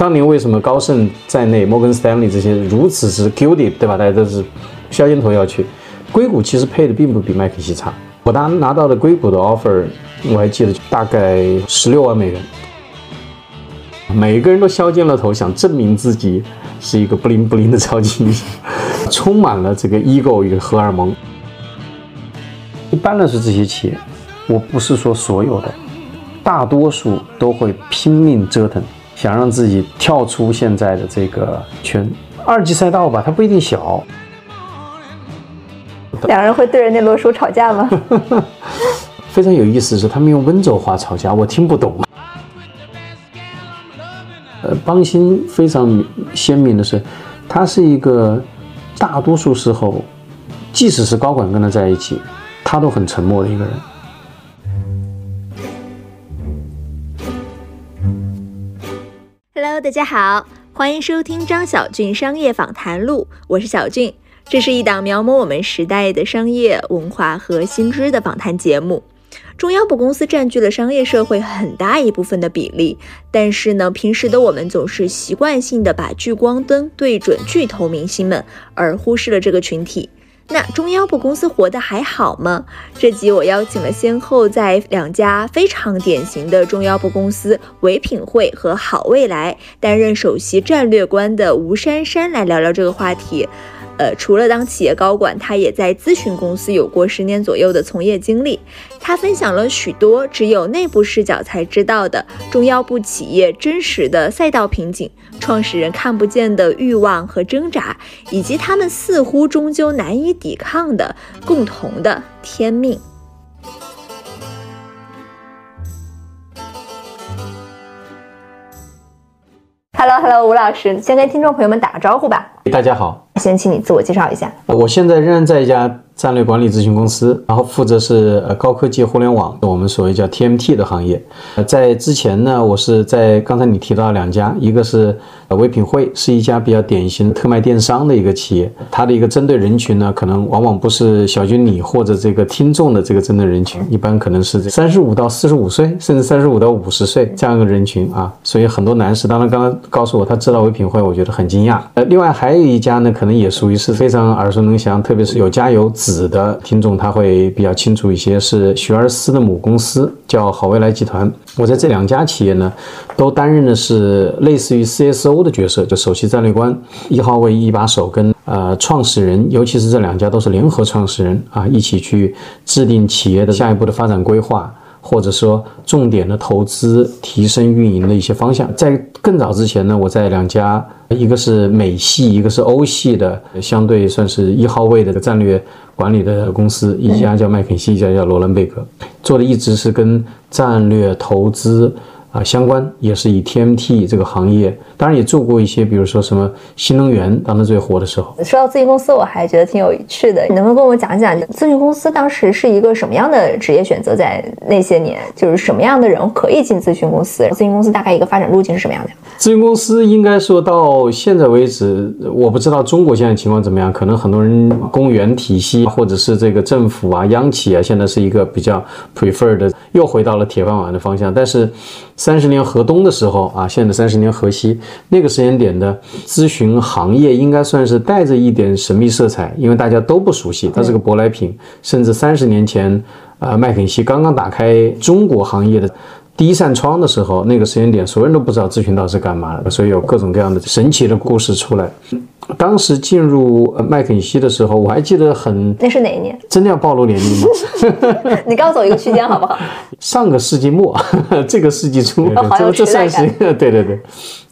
当年为什么高盛在内，摩根斯丹利这些如此之 guilty，对吧？大家都是削尖头要去。硅谷其实配的并不比麦肯锡差。我当拿到的硅谷的 offer，我还记得大概十六万美元。每个人都削尖了头，想证明自己是一个不灵不灵的超级英雄，充满了这个 ego 与荷尔蒙。一般来说，这些企业，我不是说所有的，大多数都会拼命折腾。想让自己跳出现在的这个圈，二级赛道吧，它不一定小。两人会对着那摞书吵架吗？非常有意思是，他们用温州话吵架，我听不懂。呃，邦鑫非常鲜明的是，他是一个大多数时候，即使是高管跟他在一起，他都很沉默的一个人。大家好，欢迎收听张小俊商业访谈录，我是小俊。这是一档描摹我们时代的商业文化和新知的访谈节目。中央部公司占据了商业社会很大一部分的比例，但是呢，平时的我们总是习惯性的把聚光灯对准巨头明星们，而忽视了这个群体。那中腰部公司活得还好吗？这集我邀请了先后在两家非常典型的中腰部公司唯品会和好未来担任首席战略官的吴珊珊来聊聊这个话题。呃，除了当企业高管，他也在咨询公司有过十年左右的从业经历。他分享了许多只有内部视角才知道的中腰部企业真实的赛道瓶颈、创始人看不见的欲望和挣扎，以及他们似乎终究难以抵抗的共同的天命。Hello，Hello，吴老师，先跟听众朋友们打个招呼吧。大家好，先请你自我介绍一下。我现在仍然在一家。战略管理咨询公司，然后负责是呃高科技互联网，我们所谓叫 TMT 的行业。呃，在之前呢，我是在刚才你提到两家，一个是呃唯品会，是一家比较典型的特卖电商的一个企业，它的一个针对人群呢，可能往往不是小军你或者这个听众的这个针对人群，一般可能是三十五到四十五岁，甚至三十五到五十岁这样一个人群啊。所以很多男士，当然刚刚告诉我他知道唯品会，我觉得很惊讶。呃，另外还有一家呢，可能也属于是非常耳熟能详，特别是有家有。子的听众他会比较清楚一些，是学而思的母公司叫好未来集团。我在这两家企业呢，都担任的是类似于 CSO 的角色，就首席战略官，一号位一把手，跟呃创始人，尤其是这两家都是联合创始人啊，一起去制定企业的下一步的发展规划。或者说重点的投资、提升运营的一些方向，在更早之前呢，我在两家，一个是美系，一个是欧系的，相对算是一号位的战略管理的公司，一家叫麦肯锡，一家叫罗兰贝格，做的一直是跟战略投资。啊，相关也是以 TMT 这个行业，当然也做过一些，比如说什么新能源，当时最火的时候。说到咨询公司，我还觉得挺有趣的，你能不能跟我讲讲咨询公司当时是一个什么样的职业选择？在那些年，就是什么样的人可以进咨询公司？咨询公司大概一个发展路径是什么样的？咨询公司应该说到现在为止，我不知道中国现在情况怎么样，可能很多人公务员体系或者是这个政府啊、央企啊，现在是一个比较 prefer 的，又回到了铁饭碗的方向，但是。三十年河东的时候啊，现在三十年河西，那个时间点的咨询行业应该算是带着一点神秘色彩，因为大家都不熟悉，它是个舶来品。甚至三十年前，呃，麦肯锡刚刚打开中国行业的第一扇窗的时候，那个时间点，所有人都不知道咨询到底是干嘛的，所以有各种各样的神奇的故事出来。当时进入麦肯锡的时候，我还记得很。那是哪一年？真的要暴露年龄吗？你告诉我一个区间好不好？上个世纪末，这个世纪初，这这算是对对对。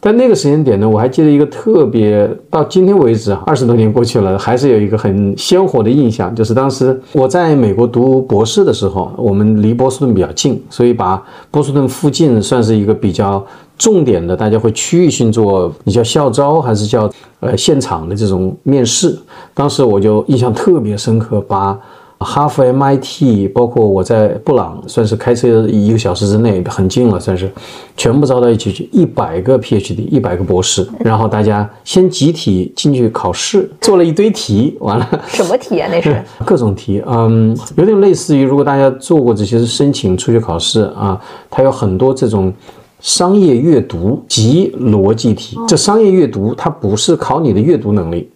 但那个时间点呢，我还记得一个特别，到今天为止啊，二十多年过去了，还是有一个很鲜活的印象，就是当时我在美国读博士的时候，我们离波士顿比较近，所以把波士顿附近算是一个比较。重点的，大家会区域性做，你叫校招还是叫呃现场的这种面试？当时我就印象特别深刻，把哈佛、MIT，包括我在布朗，算是开车一个小时之内很近了，算是全部招到一起去，一百个 PhD，一百个博士，然后大家先集体进去考试，做了一堆题，完了什么题啊？那是 各种题，嗯，有点类似于如果大家做过这些申请出去考试啊，它有很多这种。商业阅读及逻辑题。这商业阅读它不是考你的阅读能力，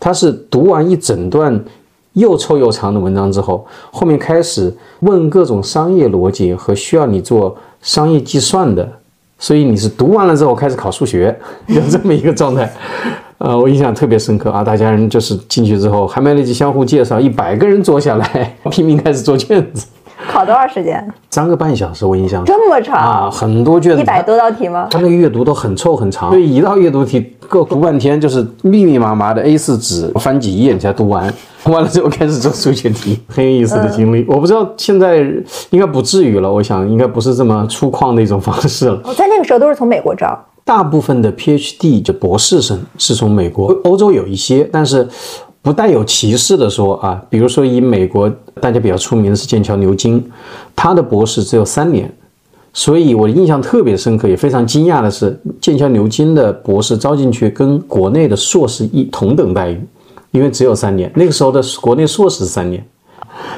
它是读完一整段又臭又长的文章之后，后面开始问各种商业逻辑和需要你做商业计算的。所以你是读完了之后开始考数学，有这么一个状态。呃，我印象特别深刻啊！大家人就是进去之后还没来得及相互介绍，一百个人坐下来拼命开始做卷子。考多少时间？三个半小时，我印象这么长啊，很多卷子，一百多道题吗？他那个阅读都很臭很长，所以一道阅读题够读半天，就是密密麻麻的 A4 纸翻几页你才读完，完了之后开始做数学题，很有意思的经历。我不知道现在应该不至于了，我想应该不是这么粗犷的一种方式了。我在那个时候都是从美国招。大部分的 PhD 就博士生是从美国、欧洲有一些，但是不带有歧视的说啊，比如说以美国大家比较出名的是剑桥牛津，他的博士只有三年，所以我印象特别深刻，也非常惊讶的是，剑桥牛津的博士招进去跟国内的硕士一同等待遇，因为只有三年，那个时候的国内硕士三年。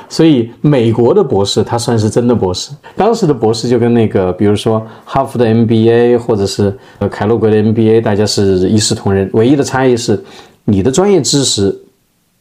所以美国的博士他算是真的博士，当时的博士就跟那个，比如说哈佛的 MBA 或者是呃凯洛格的 MBA，大家是一视同仁，唯一的差异是你的专业知识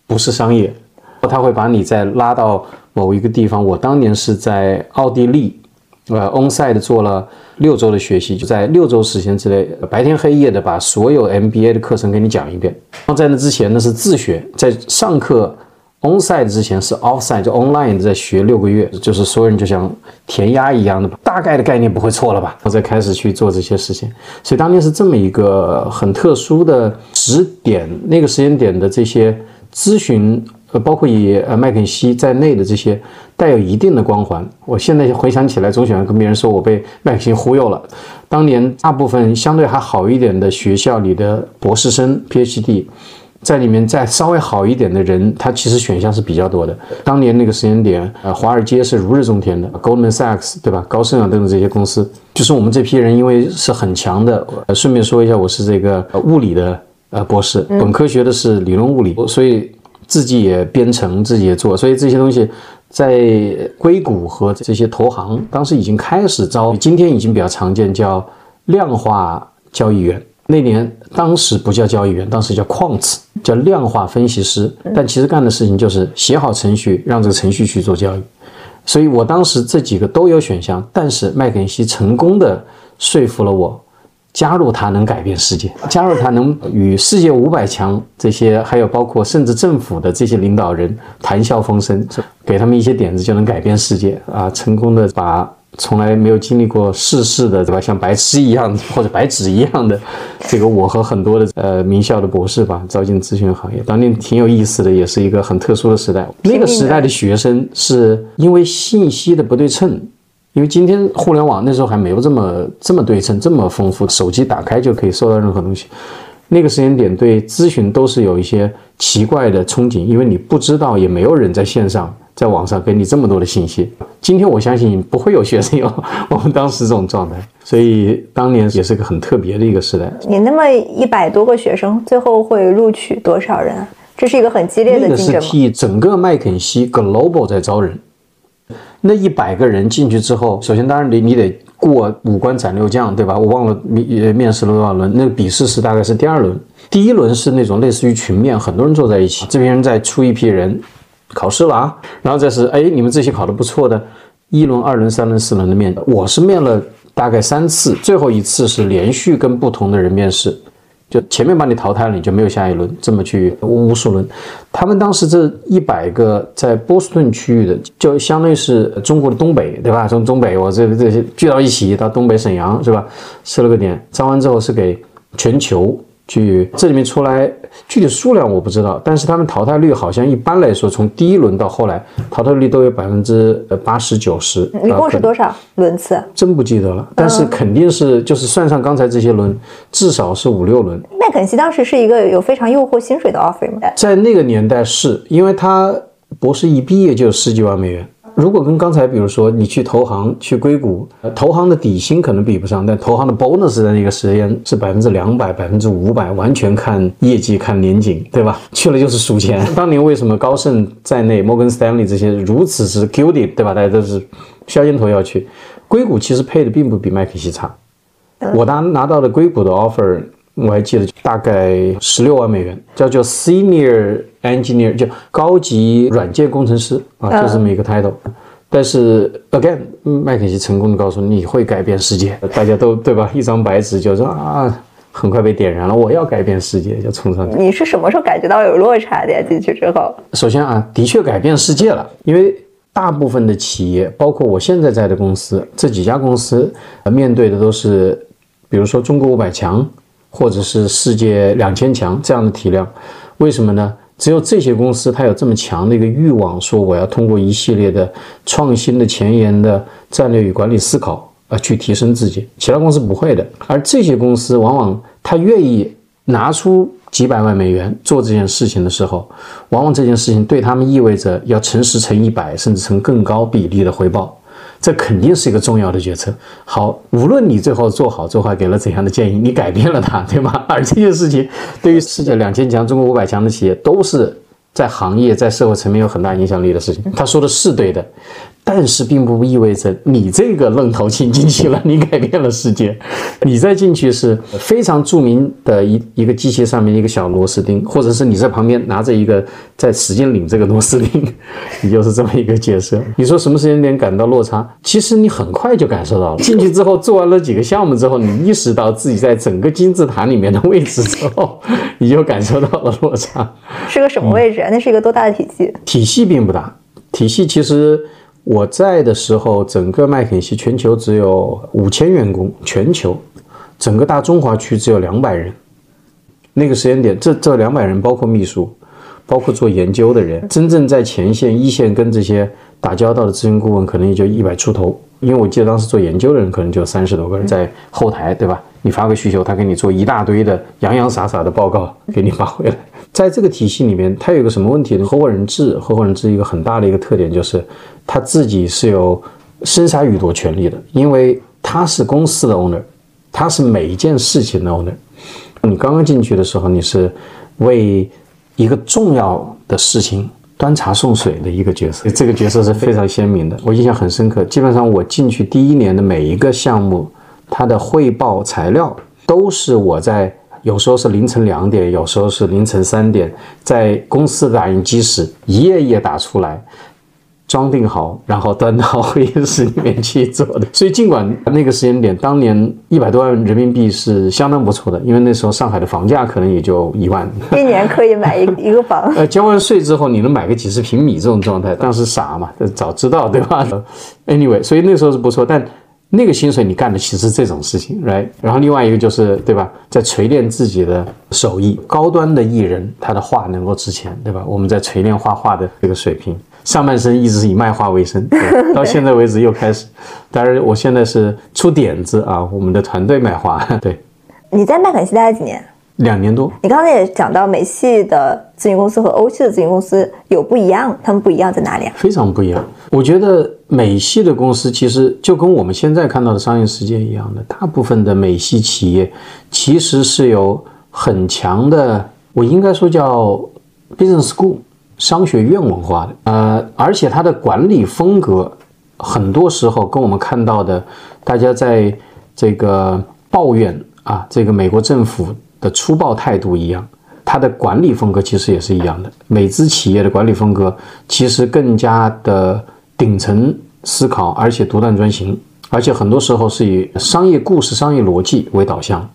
不是商业，他会把你再拉到某一个地方。我当年是在奥地利，呃，onsite 做了六周的学习，就在六周时间之内，白天黑夜的把所有 MBA 的课程给你讲一遍。然后在那之前呢是自学，在上课。onsite 之前是 offsite，就 online 在学六个月，就是所有人就像填鸭一样的，大概的概念不会错了吧？我再开始去做这些事情，所以当年是这么一个很特殊的时点，那个时间点的这些咨询，呃，包括以呃麦肯锡在内的这些带有一定的光环。我现在回想起来，总喜欢跟别人说我被麦肯锡忽悠了。当年大部分相对还好一点的学校里的博士生 PhD。在里面再稍微好一点的人，他其实选项是比较多的。当年那个时间点，呃，华尔街是如日中天的，Goldman Sachs 对吧？高盛啊等等这些公司，就是我们这批人，因为是很强的。呃，顺便说一下，我是这个物理的呃博士，本科学的是理论物理，所以自己也编程，自己也做，所以这些东西在硅谷和这些投行当时已经开始招，今天已经比较常见，叫量化交易员。那年当时不叫交易员，当时叫 quants，叫量化分析师。但其实干的事情就是写好程序，让这个程序去做交易。所以我当时这几个都有选项，但是麦肯锡成功的说服了我，加入它能改变世界，加入它能与世界五百强这些，还有包括甚至政府的这些领导人谈笑风生，给他们一些点子就能改变世界啊！成功的把。从来没有经历过世事的，对吧？像白痴一样 或者白纸一样的，这个我和很多的呃名校的博士吧，招进咨询行业，当年挺有意思的，也是一个很特殊的时代。那个时代的学生是因为信息的不对称，因为今天互联网那时候还没有这么这么对称、这么丰富，手机打开就可以搜到任何东西。那个时间点对咨询都是有一些奇怪的憧憬，因为你不知道，也没有人在线上。在网上给你这么多的信息，今天我相信不会有学生有 我们当时这种状态，所以当年也是个很特别的一个时代。你那么一百多个学生，最后会录取多少人？这是一个很激烈的竞争。那个是替整个麦肯锡 Global 在招人，那一百个人进去之后，首先当然你你得过五关斩六将，对吧？我忘了面面试了多少轮，那个笔试是大概是第二轮，第一轮是那种类似于群面，很多人坐在一起，这边人再出一批人。考试了啊，然后再是哎，你们这些考得不错的，一轮、二轮、三轮、四轮的面，我是面了大概三次，最后一次是连续跟不同的人面试，就前面把你淘汰了，你就没有下一轮，这么去无数轮。他们当时这一百个在波士顿区域的，就相当于是中国的东北，对吧？从东北我这这些聚到一起到东北沈阳是吧？设了个点，招完之后是给全球。去这里面出来具体数量我不知道，但是他们淘汰率好像一般来说，从第一轮到后来淘汰率都有百分之呃八十九十。一共是多少轮次？真不记得了，但是肯定是就是算上刚才这些轮，至少是五六轮。麦肯锡当时是一个有非常诱惑薪水的 offer 吗？在那个年代是因为他博士一毕业就有十几万美元。如果跟刚才，比如说你去投行去硅谷，投行的底薪可能比不上，但投行的 bonus 的那个时间是百分之两百、百分之五百，完全看业绩、看年景，对吧？去了就是数钱。当年为什么高盛在内、摩根斯坦利这些如此之 gilded，对吧？大家都是削尖头要去硅谷，其实配的并不比麦肯锡差。我当拿到的硅谷的 offer，我还记得大概十六万美元，叫做 senior engineer，就高级软件工程师啊，就这么一个 title。但是 again，麦肯锡成功的告诉你会改变世界，大家都对吧？一张白纸就说啊，很快被点燃了，我要改变世界，就冲上去。你是什么时候感觉到有落差的呀？进去之后，首先啊，的确改变世界了，因为大部分的企业，包括我现在在的公司，这几家公司，呃，面对的都是，比如说中国五百强，或者是世界两千强这样的体量。为什么呢？只有这些公司，它有这么强的一个欲望，说我要通过一系列的创新的前沿的战略与管理思考啊，去提升自己。其他公司不会的。而这些公司往往他愿意拿出几百万美元做这件事情的时候，往往这件事情对他们意味着要乘十乘一百，甚至乘更高比例的回报。这肯定是一个重要的决策。好，无论你最后做好做坏，给了怎样的建议，你改变了它，对吗？而这件事情对于世界两千强、中国五百强的企业，都是在行业、在社会层面有很大影响力的事情。他说的是对的。但是并不意味着你这个愣头青进去了，你改变了世界。你再进去是非常著名的一一个机器上面一个小螺丝钉，或者是你在旁边拿着一个在使劲拧这个螺丝钉，你就是这么一个角色。你说什么时间点感到落差？其实你很快就感受到了。进去之后做完了几个项目之后，你意识到自己在整个金字塔里面的位置之后，你就感受到了落差。是个什么位置啊？那是一个多大的体系？体系并不大，体系其实。我在的时候，整个麦肯锡全球只有五千员工，全球整个大中华区只有两百人。那个时间点，这这两百人包括秘书，包括做研究的人，真正在前线一线跟这些打交道的咨询顾问，可能也就一百出头。因为我记得当时做研究的人可能就三十多个人在后台，对吧？你发个需求，他给你做一大堆的洋洋洒洒的报告给你发回来。在这个体系里面，它有个什么问题呢？合伙人制，合伙人制一个很大的一个特点就是，他自己是有生杀予夺权利的，因为他是公司的 owner，他是每一件事情的 owner。你刚刚进去的时候，你是为一个重要的事情端茶送水的一个角色，这个角色是非常鲜明的，我印象很深刻。基本上我进去第一年的每一个项目，它的汇报材料都是我在。有时候是凌晨两点，有时候是凌晨三点，在公司的打印机室一页页打出来，装订好，然后端到会议室里面去做的。所以尽管那个时间点，当年一百多万人民币是相当不错的，因为那时候上海的房价可能也就一万，一年可以买一一个房。呃，交完税之后，你能买个几十平米这种状态，当时傻嘛，早知道对吧？Anyway，所以那时候是不错，但。那个薪水你干的其实这种事情，right？然后另外一个就是对吧，在锤炼自己的手艺，高端的艺人他的画能够值钱，对吧？我们在锤炼画画的这个水平，上半身一直是以卖画为生，到现在为止又开始，当然我现在是出点子啊，我们的团队卖画，对。你在麦肯锡待了几年？两年多，你刚才也讲到美系的咨询公司和欧系的咨询公司有不一样，他们不一样在哪里啊？非常不一样。我觉得美系的公司其实就跟我们现在看到的商业世界一样的，大部分的美系企业其实是有很强的，我应该说叫 business school 商学院文化的。呃，而且它的管理风格很多时候跟我们看到的，大家在这个抱怨啊，这个美国政府。的粗暴态度一样，它的管理风格其实也是一样的。美资企业的管理风格其实更加的顶层思考，而且独断专行，而且很多时候是以商业故事、商业逻辑为导向。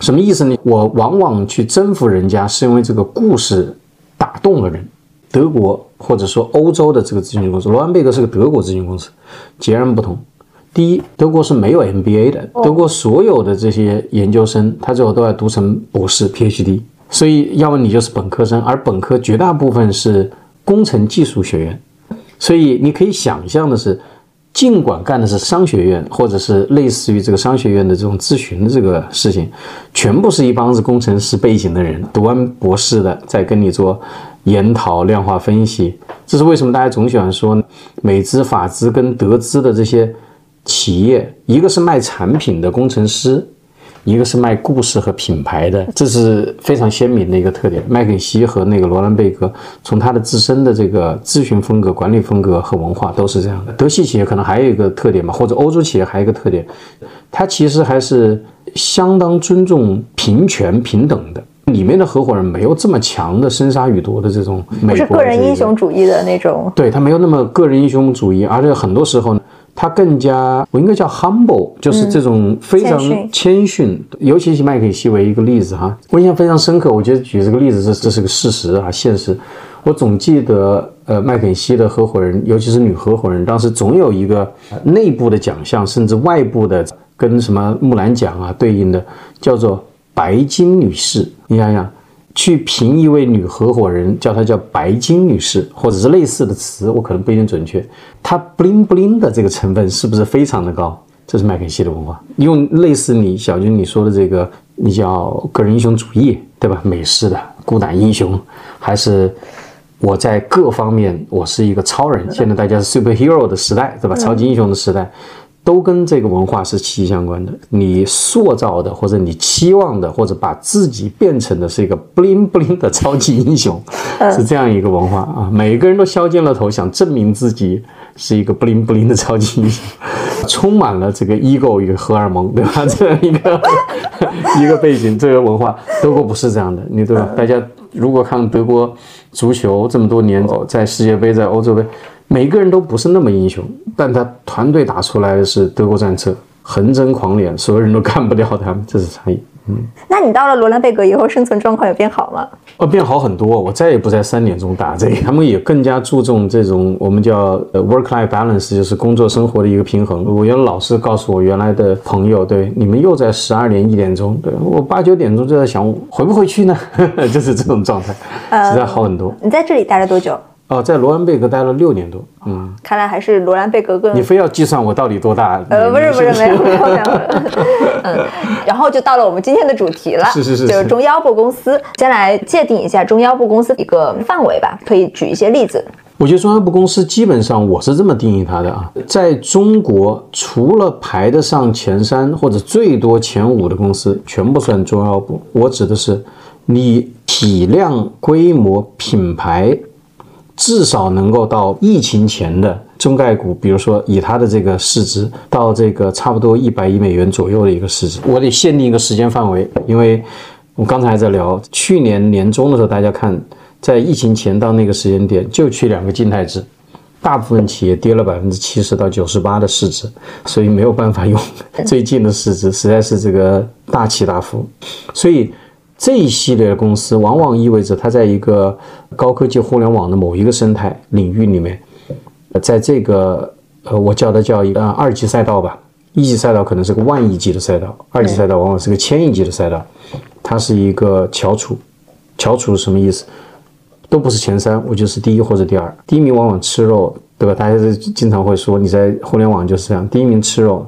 什么意思呢？我往往去征服人家，是因为这个故事打动了人。德国或者说欧洲的这个咨询公司，罗安贝格是个德国咨询公司，截然不同。第一，德国是没有 MBA 的。德国所有的这些研究生，他最后都要读成博士 PhD，所以要么你就是本科生，而本科绝大部分是工程技术学院。所以你可以想象的是，尽管干的是商学院，或者是类似于这个商学院的这种咨询的这个事情，全部是一帮子工程师背景的人，读完博士的在跟你做研讨、量化分析。这是为什么大家总喜欢说美资、法资跟德资的这些。企业一个是卖产品的工程师，一个是卖故事和品牌的，这是非常鲜明的一个特点。麦肯锡和那个罗兰贝格，从他的自身的这个咨询风格、管理风格和文化都是这样的。德系企业可能还有一个特点吧，或者欧洲企业还有一个特点，它其实还是相当尊重平权平等的。里面的合伙人没有这么强的生杀予夺的这种，不是个人英雄主义的那种。对他没有那么个人英雄主义，而且很多时候呢，他更加我应该叫 humble，就是这种非常谦逊。尤其是麦肯锡为一个例子哈，我印象非常深刻。我觉得举这个例子，这这是个事实啊，现实。我总记得，呃，麦肯锡的合伙人，尤其是女合伙人，当时总有一个内部的奖项，甚至外部的跟什么木兰奖啊对应的，叫做。白金女士，你想想，去评一位女合伙人，叫她叫白金女士，或者是类似的词，我可能不一定准确。她 bling bling 的这个成分是不是非常的高？这是麦肯锡的文化，用类似你小军你说的这个，你叫个人英雄主义，对吧？美式的孤胆英雄，还是我在各方面我是一个超人？现在大家是 superhero 的时代，对吧？超级英雄的时代。都跟这个文化是息息相关的。你塑造的，或者你期望的，或者把自己变成的是一个 bling bling 的超级英雄，是这样一个文化啊。每个人都削尖了头，想证明自己是一个 bling bling 的超级英雄，充满了这个 ego 与荷尔蒙，对吧？这样一个 一个背景，这个文化，德国不是这样的，你对吧？大家如果看德国足球这么多年，在世界杯，在欧洲杯。每个人都不是那么英雄，但他团队打出来的是德国战车，横征狂敛，所有人都干不掉他们，这是差异。嗯，那你到了罗兰贝格以后，生存状况有变好吗？哦，变好很多。我再也不在三点钟打这个，他们也更加注重这种我们叫呃 work-life balance，就是工作生活的一个平衡。我原来老是告诉我原来的朋友，对你们又在十二点一点钟，对我八九点钟就在想回不回去呢，就是这种状态，实在好很多。你在这里待了多久？哦，在罗兰贝格待了六年多，嗯，看来还是罗兰贝格更。你非要计算我到底多大？呃，不是不是，没有没有没有。嗯，然后就到了我们今天的主题了，是是是，就是中腰部公司。先来界定一下中腰部公司一个范围吧，可以举一些例子。我觉得中腰部公司基本上我是这么定义它的啊，在中国除了排得上前三或者最多前五的公司，全部算中腰部。我指的是你体量、规模、品牌。至少能够到疫情前的中概股，比如说以它的这个市值到这个差不多一百亿美元左右的一个市值，我得限定一个时间范围，因为我刚才还在聊去年年中的时候，大家看在疫情前到那个时间点就去两个静态值，大部分企业跌了百分之七十到九十八的市值，所以没有办法用 最近的市值，实在是这个大起大伏，所以。这一系列的公司往往意味着它在一个高科技互联网的某一个生态领域里面，在这个呃，我叫它叫一个二级赛道吧，一级赛道可能是个万亿级的赛道，二级赛道往往是个千亿级的赛道，它是一个翘楚，翘楚是什么意思？都不是前三，我就是第一或者第二，第一名往往吃肉，对吧？大家经常会说你在互联网就是这样，第一名吃肉，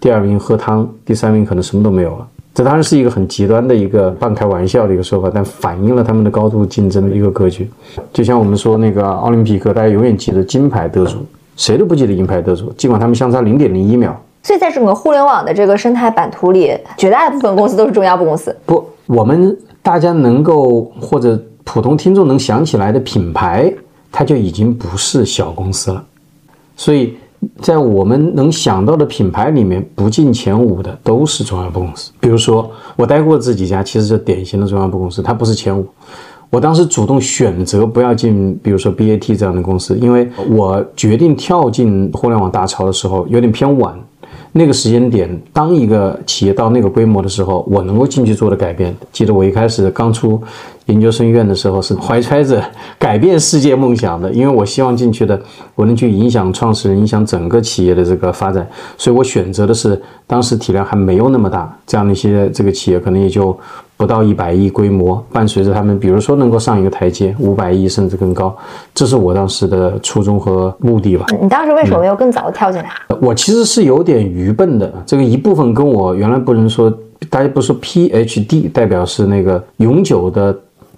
第二名喝汤，第三名可能什么都没有了。这当然是一个很极端的一个半开玩笑的一个说法，但反映了他们的高度竞争的一个格局。就像我们说那个奥林匹克，大家永远记得金牌得主，谁都不记得银牌得主，尽管他们相差零点零一秒。所以在整个互联网的这个生态版图里，绝大部分公司都是中腰部公司。不，我们大家能够或者普通听众能想起来的品牌，它就已经不是小公司了。所以。在我们能想到的品牌里面，不进前五的都是中央部公司。比如说，我待过这几家，其实是典型的中央部公司，它不是前五。我当时主动选择不要进，比如说 BAT 这样的公司，因为我决定跳进互联网大潮的时候有点偏晚。那个时间点，当一个企业到那个规模的时候，我能够进去做的改变。记得我一开始刚出研究生院的时候，是怀揣着改变世界梦想的，因为我希望进去的，我能去影响创始人，影响整个企业的这个发展。所以我选择的是当时体量还没有那么大，这样的一些这个企业，可能也就。不到一百亿规模，伴随着他们，比如说能够上一个台阶，五百亿甚至更高，这是我当时的初衷和目的吧。你当时为什么没有更早的跳进来？我其实是有点愚笨的，这个一部分跟我原来不能说，大家不说 PhD 代表是那个永久的。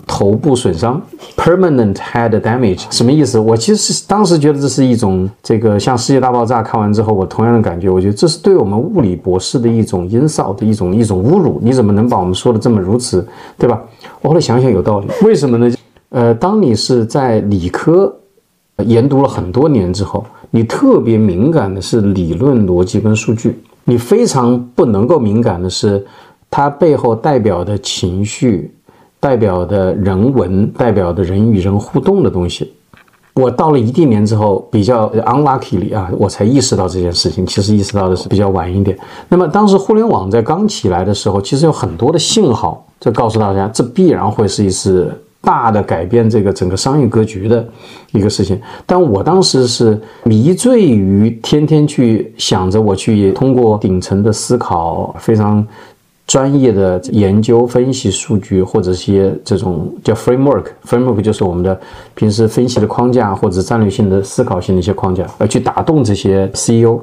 头部损伤，permanent head damage，什么意思？我其实是当时觉得这是一种这个像世界大爆炸看完之后，我同样的感觉，我觉得这是对我们物理博士的一种 insult 的一种一种侮辱。你怎么能把我们说的这么如此，对吧？我后来想想有道理，为什么呢？呃，当你是在理科研读了很多年之后，你特别敏感的是理论逻辑跟数据，你非常不能够敏感的是。它背后代表的情绪、代表的人文、代表的人与人互动的东西。我到了一定年之后，比较 unluckily 啊，我才意识到这件事情。其实意识到的是比较晚一点。那么当时互联网在刚起来的时候，其实有很多的信号，就告诉大家，这必然会是一次大的改变这个整个商业格局的一个事情。但我当时是迷醉于天天去想着我去通过顶层的思考，非常。专业的研究、分析数据，或者一些这种叫 framework，framework 就是我们的平时分析的框架，或者战略性的思考性的一些框架，而去打动这些 CEO。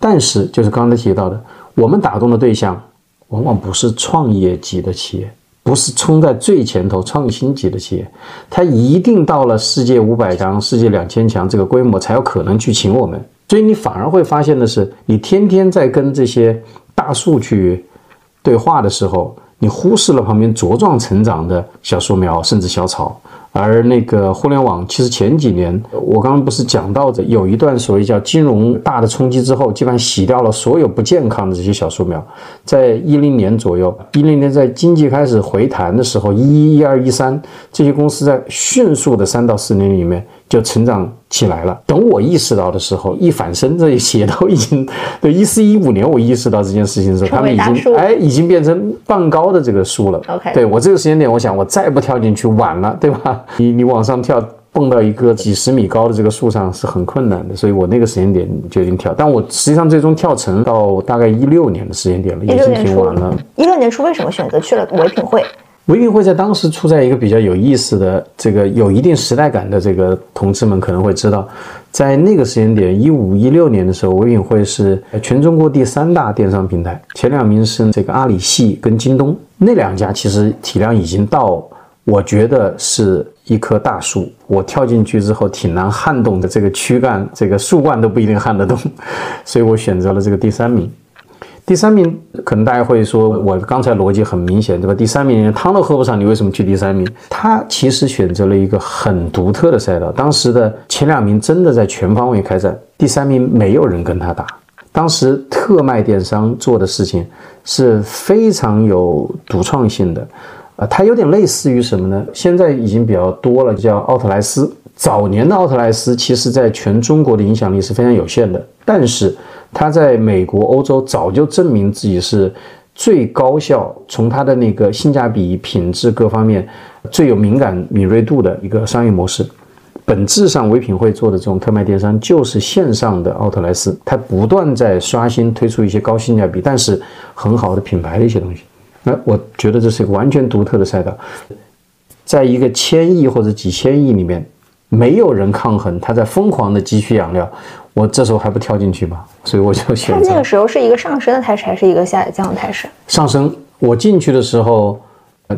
但是，就是刚才提到的，我们打动的对象往往不是创业级的企业，不是冲在最前头创新级的企业，它一定到了世界五百强、世界两千强这个规模，才有可能去请我们。所以，你反而会发现的是，你天天在跟这些大数据。对话的时候，你忽视了旁边茁壮成长的小树苗，甚至小草。而那个互联网，其实前几年我刚刚不是讲到的，有一段所谓叫金融大的冲击之后，基本上洗掉了所有不健康的这些小树苗。在一零年左右，一零年在经济开始回弹的时候，一一、一二、一三，这些公司在迅速的三到四年里面。就成长起来了。等我意识到的时候，一反身，这些都已经，对一四一五年我意识到这件事情的时候，他们已经哎，已经变成半高的这个树了。OK，对我这个时间点，我想我再不跳进去晚了，对吧？你你往上跳，蹦到一个几十米高的这个树上是很困难的，所以我那个时间点就已经跳。但我实际上最终跳成到大概一六年的时间点了，已经挺晚了。一六年初为什么选择去了唯品会？唯品会在当时处在一个比较有意思的这个有一定时代感的这个同志们可能会知道，在那个时间点一五一六年的时候，唯品会是全中国第三大电商平台，前两名是这个阿里系跟京东，那两家其实体量已经到，我觉得是一棵大树，我跳进去之后挺难撼动的，这个躯干这个树冠都不一定撼得动，所以我选择了这个第三名。第三名可能大家会说，我刚才逻辑很明显，对吧？第三名连汤都喝不上，你为什么去第三名？他其实选择了一个很独特的赛道。当时的前两名真的在全方位开战，第三名没有人跟他打。当时特卖电商做的事情是非常有独创性的，啊，它有点类似于什么呢？现在已经比较多了，叫奥特莱斯。早年的奥特莱斯其实在全中国的影响力是非常有限的，但是。它在美国、欧洲早就证明自己是最高效，从它的那个性价比、品质各方面最有敏感敏锐度的一个商业模式。本质上，唯品会做的这种特卖电商就是线上的奥特莱斯，它不断在刷新，推出一些高性价比但是很好的品牌的一些东西。那我觉得这是一个完全独特的赛道，在一个千亿或者几千亿里面，没有人抗衡，他在疯狂的汲取养料。我这时候还不跳进去吗？所以我就选择。它那个时候是一个上升的态势，还是一个下降的态势？上升。我进去的时候，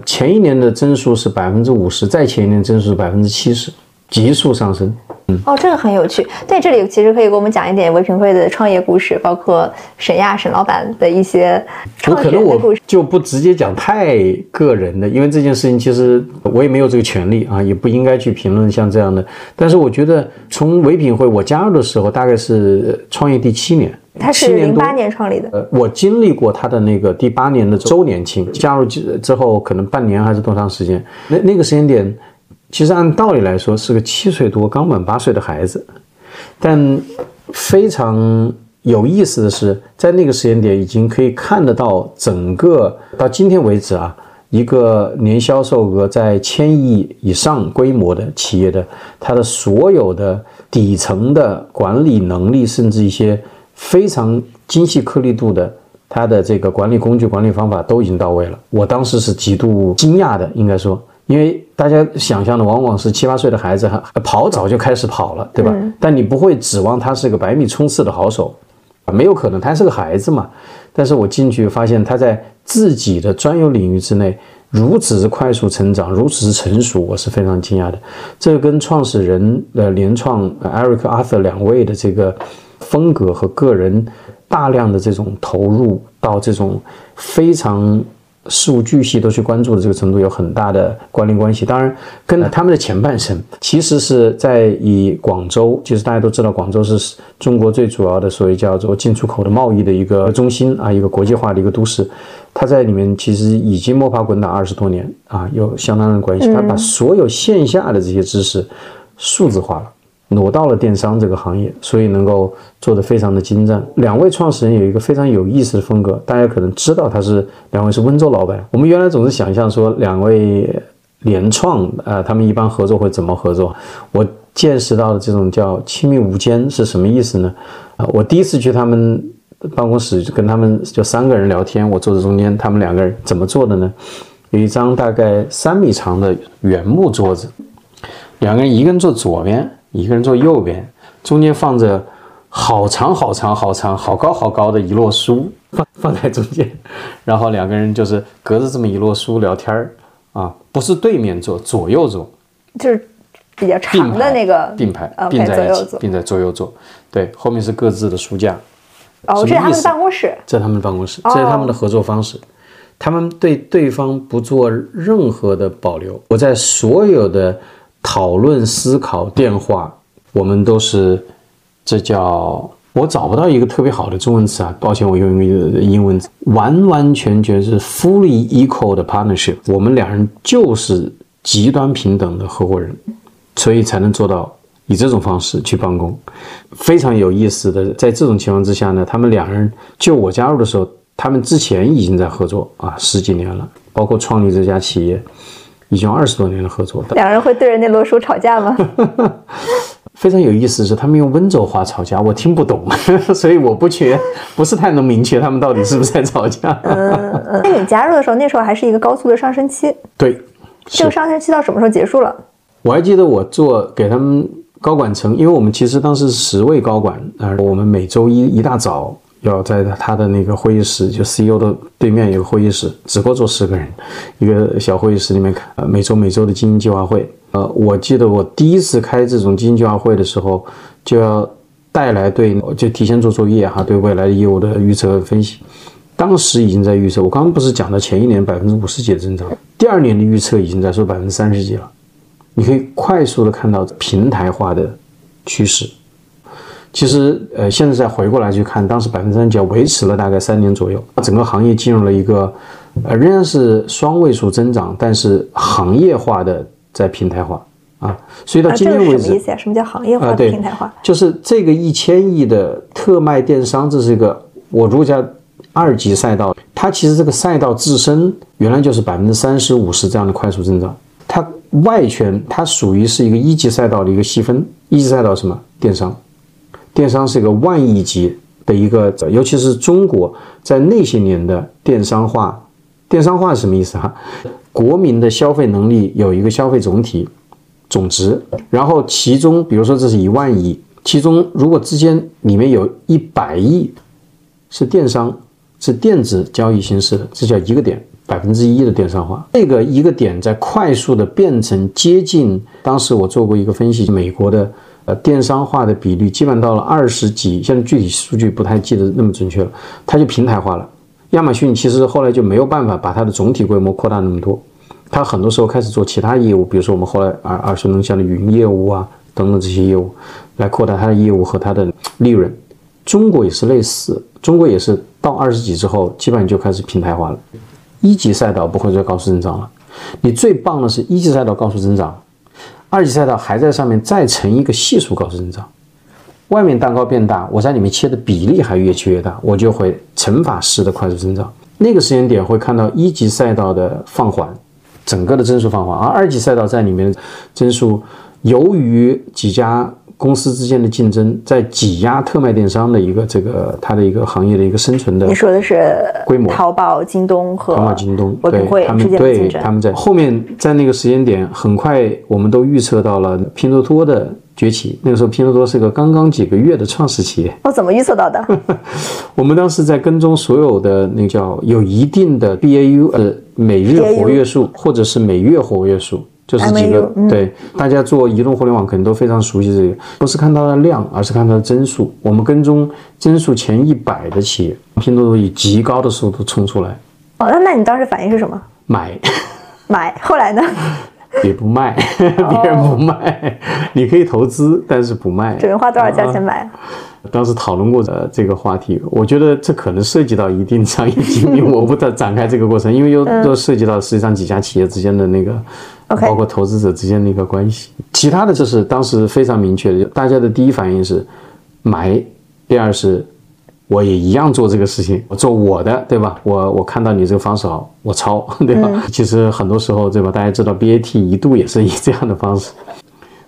前一年的增速是百分之五十，再前一年增速是百分之七十，急速上升。嗯哦，这个很有趣。对这里其实可以给我们讲一点唯品会的创业故事，包括沈亚沈老板的一些创业的故事。就不直接讲太个人的，因为这件事情其实我也没有这个权利啊，也不应该去评论像这样的。但是我觉得从唯品会我加入的时候，大概是创业第七年，他是零八年创立的。呃，我经历过他的那个第八年的周年庆，加入之后可能半年还是多长时间？那那个时间点。其实按道理来说是个七岁多、刚满八岁的孩子，但非常有意思的是，在那个时间点已经可以看得到整个到今天为止啊，一个年销售额在千亿以上规模的企业的它的所有的底层的管理能力，甚至一些非常精细颗粒度的它的这个管理工具、管理方法都已经到位了。我当时是极度惊讶的，应该说。因为大家想象的往往是七八岁的孩子还跑早就开始跑了，对吧？但你不会指望他是个百米冲刺的好手，没有可能，他是个孩子嘛。但是我进去发现他在自己的专有领域之内如此之快速成长，如此之成熟，我是非常惊讶的。这跟创始人的联创 Eric Arthur 两位的这个风格和个人大量的这种投入到这种非常。事无巨细都去关注的这个程度有很大的关联关系。当然，跟他们的前半生其实是在以广州，其实大家都知道，广州是中国最主要的所谓叫做进出口的贸易的一个中心啊，一个国际化的一个都市。他在里面其实已经摸爬滚打二十多年啊，有相当的关系。他把所有线下的这些知识数字化了。挪到了电商这个行业，所以能够做得非常的精湛。两位创始人有一个非常有意思的风格，大家可能知道他是两位是温州老板。我们原来总是想象说两位联创啊，他们一般合作会怎么合作？我见识到的这种叫亲密无间是什么意思呢？啊，我第一次去他们办公室，跟他们就三个人聊天，我坐在中间，他们两个人怎么做的呢？有一张大概三米长的原木桌子，两个人一个人坐左边。一个人坐右边，中间放着好长好长好长好高好高的一摞书，放放在中间，然后两个人就是隔着这么一摞书聊天儿啊，不是对面坐，左右坐，就是比较长的那个并排并在一起，并在左右坐，对，后面是各自的书架。哦，这是他们的办公室，这是他们的办公室，这是他们的合作方式，他们对对方不做任何的保留，我在所有的。讨论、思考、电话，我们都是，这叫我找不到一个特别好的中文词啊，抱歉，我用一个英文词，完完全全是 fully equal 的 partnership，我们两人就是极端平等的合伙人，所以才能做到以这种方式去办公，非常有意思的，在这种情况之下呢，他们两人就我加入的时候，他们之前已经在合作啊，十几年了，包括创立这家企业。已经二十多年的合作，两人会对着那摞书吵架吗？非常有意思的是，他们用温州话吵架，我听不懂，所以我不确，不是太能明确他们到底是不是在吵架。嗯嗯。那你加入的时候，那时候还是一个高速的上升期。对。这个上升期到什么时候结束了？我还记得我做给他们高管层，因为我们其实当时十位高管啊，我们每周一一大早。要在他的那个会议室，就 CEO 的对面有个会议室，只够坐十个人，一个小会议室里面，呃，每周每周的经营计划会。呃，我记得我第一次开这种经营计划会的时候，就要带来对，就提前做作业哈，对未来的业务的预测和分析。当时已经在预测，我刚刚不是讲了前一年百分之五十几的增长，第二年的预测已经在说百分之三十几了。你可以快速的看到平台化的趋势。其实，呃，现在再回过来去看，当时百分之三九维持了大概三年左右，整个行业进入了一个，呃，仍然是双位数增长，但是行业化的在平台化啊。所以到今天为止，什么意思呀？什么叫行业化的平台化？就是这个一千亿的特卖电商，这是一个我如果叫二级赛道，它其实这个赛道自身原来就是百分之三十五十这样的快速增长，它外圈它属于是一个一级赛道的一个细分，一级赛道什么电商。电商是一个万亿级的一个，尤其是中国在那些年的电商化。电商化是什么意思哈？国民的消费能力有一个消费总体总值，然后其中，比如说这是一万亿，其中如果之间里面有一百亿是电商，是电子交易形式的，这叫一个点，百分之一的电商化。这个一个点在快速的变成接近，当时我做过一个分析，美国的。呃，电商化的比率基本到了二十几，现在具体数据不太记得那么准确了，它就平台化了。亚马逊其实后来就没有办法把它的总体规模扩大那么多，它很多时候开始做其他业务，比如说我们后来耳耳熟能详的云业务啊等等这些业务，来扩大它的业务和它的利润。中国也是类似，中国也是到二十几之后，基本上就开始平台化了。一级赛道不会再高速增长了，你最棒的是一级赛道高速增长。二级赛道还在上面再乘一个系数高速增长，外面蛋糕变大，我在里面切的比例还越切越大，我就会乘法式的快速增长。那个时间点会看到一级赛道的放缓，整个的增速放缓，而二级赛道在里面增速由于几家。公司之间的竞争在挤压特卖电商的一个这个它的一个行业的一个生存的。你说的是规模，淘宝、京东和淘宝、京东对他们对他们在后面在那个时间点，很快我们都预测到了拼多多的崛起。那个时候拼多多是个刚刚几个月的创始企业。我怎么预测到的？我们当时在跟踪所有的那叫有一定的 BAU 呃每日活跃数或者是每月活跃数。就是几个对大家做移动互联网肯定都非常熟悉这个，不是看它的量，而是看它的增速。我们跟踪增速前一百的企业，拼多多以极高的速度冲出来，哦，那那你当时反应是什么？买，买。后来呢？也不卖，别人不卖，你可以投资，但是不卖。准备花多少价钱买？当时讨论过的这个话题，我觉得这可能涉及到一定商业机密，我不再展开这个过程，因为又又涉及到实际上几家企业之间的那个，包括投资者之间的一个关系。其他的就是当时非常明确的，大家的第一反应是买，第二是。我也一样做这个事情，我做我的，对吧？我我看到你这个方式好，我抄，对吧？其实很多时候，对吧？大家知道 BAT 一度也是以这样的方式，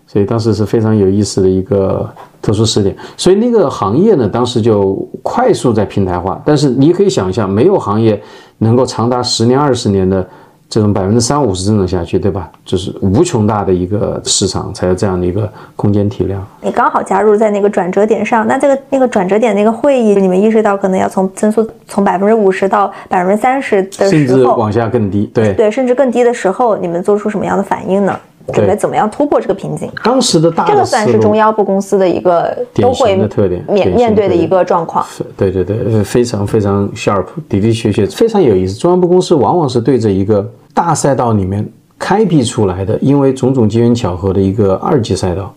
所以当时是非常有意思的一个特殊试点。所以那个行业呢，当时就快速在平台化。但是你可以想象，没有行业能够长达十年、二十年的。这种百分之三五十增长下去，对吧？就是无穷大的一个市场，才有这样的一个空间体量。你刚好加入在那个转折点上，那这个那个转折点那个会议，你们意识到可能要从增速从百分之五十到百分之三十的时候，甚至往下更低，对对，甚至更低的时候，你们做出什么样的反应呢？准备怎么样突破这个瓶颈？当时的大这个算是中腰部公司的一个典型的特点，面面对的一个状况。对对对，非常非常 sharp，的的确确非常有意思。中央部公司往往是对着一个。大赛道里面开辟出来的，因为种种机缘巧合的一个二级赛道，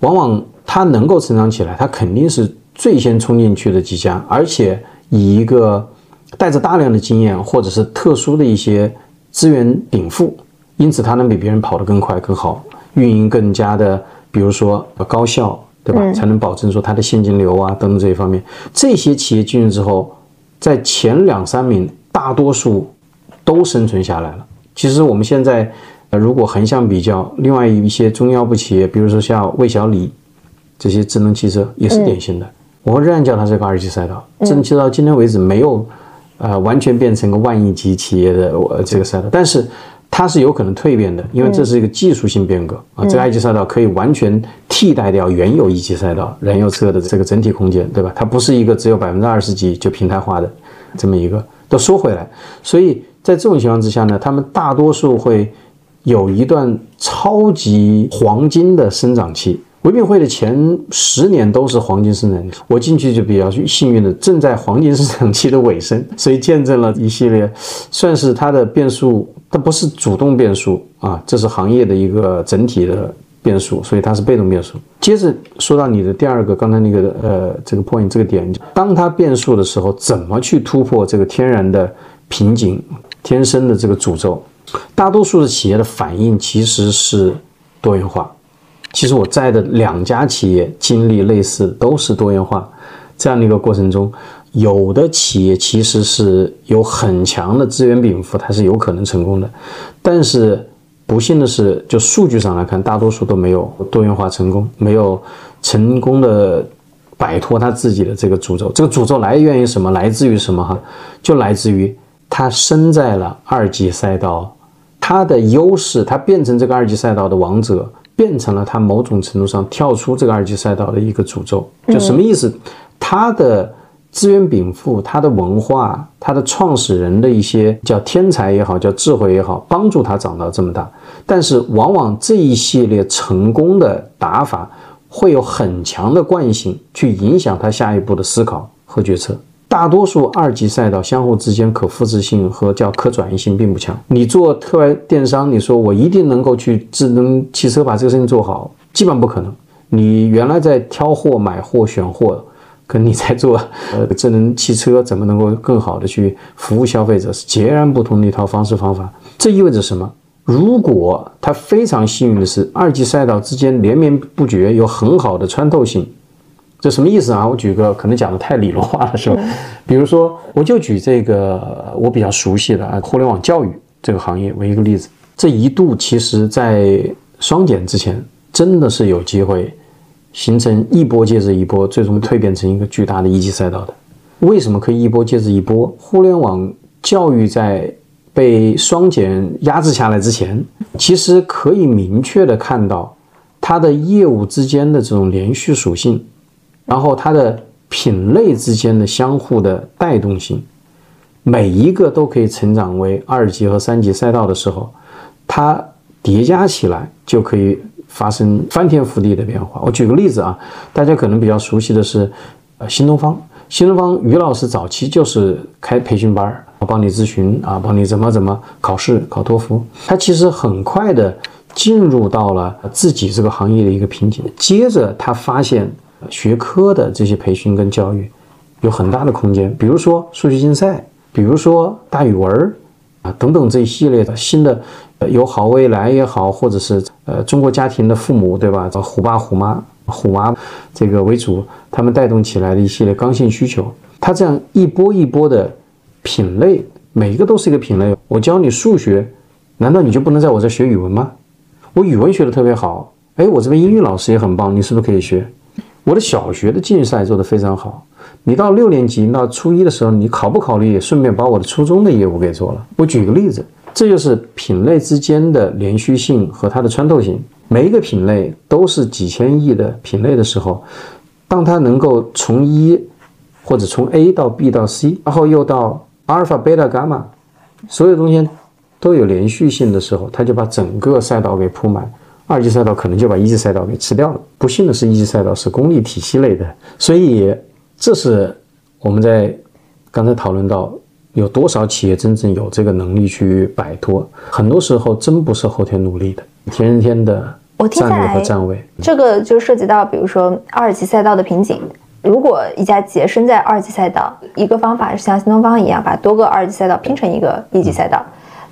往往它能够成长起来，它肯定是最先冲进去的几家，而且以一个带着大量的经验或者是特殊的一些资源禀赋，因此它能比别人跑得更快更好，运营更加的，比如说高效，对吧？才能保证说它的现金流啊等等这一方面，这些企业进入之后，在前两三名，大多数。都生存下来了。其实我们现在，呃，如果横向比较，另外一些中腰部企业，比如说像魏小李这些智能汽车，也是典型的。我仍然叫它是个二级赛道。智能汽车到今天为止没有，呃，完全变成个万亿级企业的我这个赛道，但是它是有可能蜕变的，因为这是一个技术性变革啊。这个埃及赛道可以完全替代掉原有一级赛道燃油车的这个整体空间，对吧？它不是一个只有百分之二十几就平台化的这么一个。都说回来，所以。在这种情况之下呢，他们大多数会有一段超级黄金的生长期。唯品会的前十年都是黄金生产期，我进去就比较幸运的，正在黄金生产期的尾声，所以见证了一系列，算是它的变数，它不是主动变数啊，这是行业的一个整体的变数，所以它是被动变数。接着说到你的第二个，刚才那个呃这个 point 这个点，当它变数的时候，怎么去突破这个天然的瓶颈？天生的这个诅咒，大多数的企业的反应其实是多元化。其实我在的两家企业经历类似，都是多元化这样的一个过程中，有的企业其实是有很强的资源禀赋，它是有可能成功的。但是不幸的是，就数据上来看，大多数都没有多元化成功，没有成功的摆脱他自己的这个诅咒。这个诅咒来源于什么？来自于什么？哈，就来自于。他生在了二级赛道，他的优势，他变成这个二级赛道的王者，变成了他某种程度上跳出这个二级赛道的一个诅咒。就什么意思？他的资源禀赋，他的文化，他的创始人的一些叫天才也好，叫智慧也好，帮助他长到这么大。但是往往这一系列成功的打法，会有很强的惯性去影响他下一步的思考和决策。大多数二级赛道相互之间可复制性和叫可转移性并不强。你做特外电商，你说我一定能够去智能汽车把这个事情做好，基本不可能。你原来在挑货、买货、选货，跟你在做呃智能汽车怎么能够更好的去服务消费者是截然不同的一套方式方法。这意味着什么？如果他非常幸运的是二级赛道之间连绵不绝，有很好的穿透性。这什么意思啊？我举个可能讲的太理论化了，是吧？比如说，我就举这个我比较熟悉的啊，互联网教育这个行业为一个例子。这一度其实，在双减之前，真的是有机会形成一波接着一波，最终蜕变成一个巨大的一级赛道的。为什么可以一波接着一波？互联网教育在被双减压制下来之前，其实可以明确的看到它的业务之间的这种连续属性。然后它的品类之间的相互的带动性，每一个都可以成长为二级和三级赛道的时候，它叠加起来就可以发生翻天覆地的变化。我举个例子啊，大家可能比较熟悉的是，呃，新东方。新东方于老师早期就是开培训班儿，帮你咨询啊，帮你怎么怎么考试考托福。他其实很快的进入到了自己这个行业的一个瓶颈，接着他发现学科的这些培训跟教育有很大的空间，比如说数学竞赛，比如说大语文啊等等这一系列的新的，有好未来也好，或者是呃中国家庭的父母对吧？虎爸虎妈。虎娃这个为主，他们带动起来的一系列刚性需求，它这样一波一波的品类，每一个都是一个品类。我教你数学，难道你就不能在我这学语文吗？我语文学的特别好，哎，我这边英语老师也很棒，你是不是可以学？我的小学的竞赛做得非常好，你到六年级到初一的时候，你考不考虑顺便把我的初中的业务给做了？我举个例子，这就是品类之间的连续性和它的穿透性。每一个品类都是几千亿的品类的时候，当它能够从一或者从 A 到 B 到 C，然后又到阿尔法、贝塔、伽马，所有东西都有连续性的时候，它就把整个赛道给铺满。二级赛道可能就把一级赛道给吃掉了。不幸的是，一级赛道是公立体系类的，所以这是我们在刚才讨论到有多少企业真正有这个能力去摆脱。很多时候真不是后天努力的，天天的。战略和站位，这个就涉及到，比如说二级赛道的瓶颈。如果一家企业身在二级赛道，一个方法是像新东方一样，把多个二级赛道拼成一个一级赛道；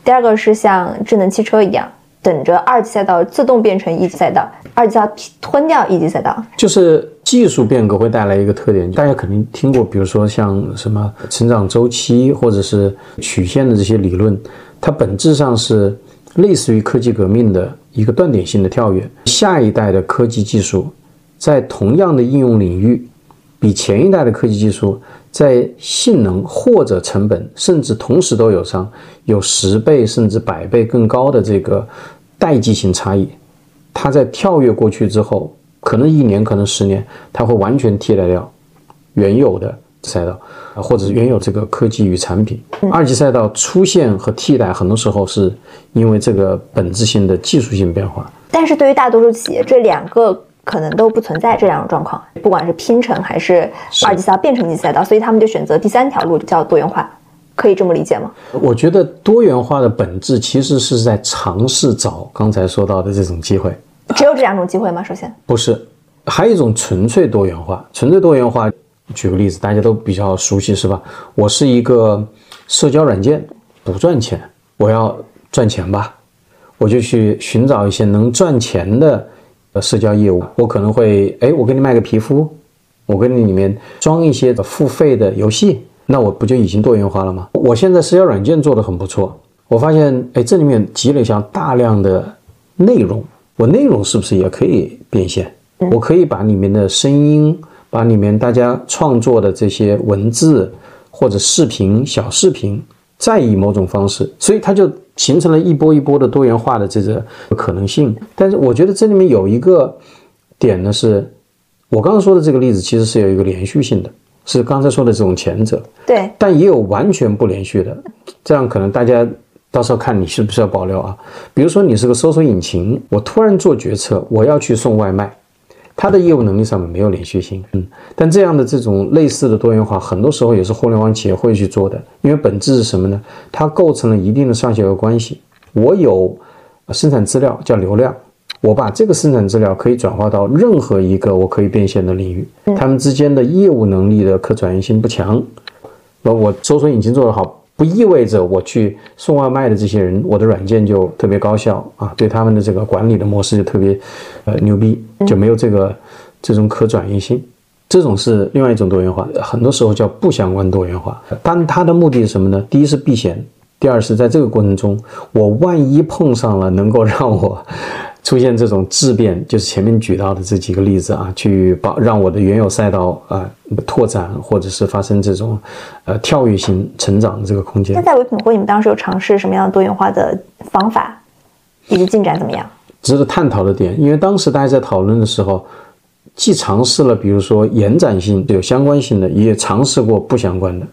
第二个是像智能汽车一样，等着二级赛道自动变成一级赛道，二级赛道吞掉一级赛道。就是技术变革会带来一个特点，大家肯定听过，比如说像什么成长周期或者是曲线的这些理论，它本质上是类似于科技革命的。一个断点性的跳跃，下一代的科技技术在同样的应用领域，比前一代的科技技术在性能或者成本，甚至同时都有上有十倍甚至百倍更高的这个代际性差异。它在跳跃过去之后，可能一年，可能十年，它会完全替代掉原有的赛道。或者是原有这个科技与产品，二级赛道出现和替代，很多时候是因为这个本质性的技术性变化。但是对于大多数企业，这两个可能都不存在这两种状况，不管是拼成还是二级赛道变成一级赛道，所以他们就选择第三条路，叫多元化，可以这么理解吗？我觉得多元化的本质其实是在尝试找刚才说到的这种机会。只有这两种机会吗？首先不是，还有一种纯粹多元化，纯粹多元化。举个例子，大家都比较熟悉，是吧？我是一个社交软件，不赚钱，我要赚钱吧，我就去寻找一些能赚钱的呃社交业务。我可能会，哎，我给你卖个皮肤，我给你里面装一些付费的游戏，那我不就已经多元化了吗？我现在社交软件做的很不错，我发现，哎，这里面积累下大量的内容，我内容是不是也可以变现？我可以把里面的声音。把里面大家创作的这些文字或者视频、小视频，再以某种方式，所以它就形成了一波一波的多元化的这个可能性。但是我觉得这里面有一个点呢，是我刚刚说的这个例子，其实是有一个连续性的，是刚才说的这种前者。对，但也有完全不连续的，这样可能大家到时候看你是不是要保留啊？比如说你是个搜索引擎，我突然做决策，我要去送外卖。它的业务能力上面没有连续性，嗯，但这样的这种类似的多元化，很多时候也是互联网企业会去做的，因为本质是什么呢？它构成了一定的上下游关系。我有生产资料叫流量，我把这个生产资料可以转化到任何一个我可以变现的领域，他们之间的业务能力的可转移性不强。那我搜索引擎做得好。不意味着我去送外卖的这些人，我的软件就特别高效啊，对他们的这个管理的模式就特别，呃，牛逼，就没有这个这种可转移性。这种是另外一种多元化，很多时候叫不相关多元化。但它的目的是什么呢？第一是避险，第二是在这个过程中，我万一碰上了能够让我。出现这种质变，就是前面举到的这几个例子啊，去把让我的原有赛道啊拓展，或者是发生这种呃跳跃性成长的这个空间。那在唯品会，你们当时有尝试什么样的多元化的方法，以及进展怎么样？值得探讨的点，因为当时大家在讨论的时候，既尝试了比如说延展性有相关性的，也尝试过不相关的。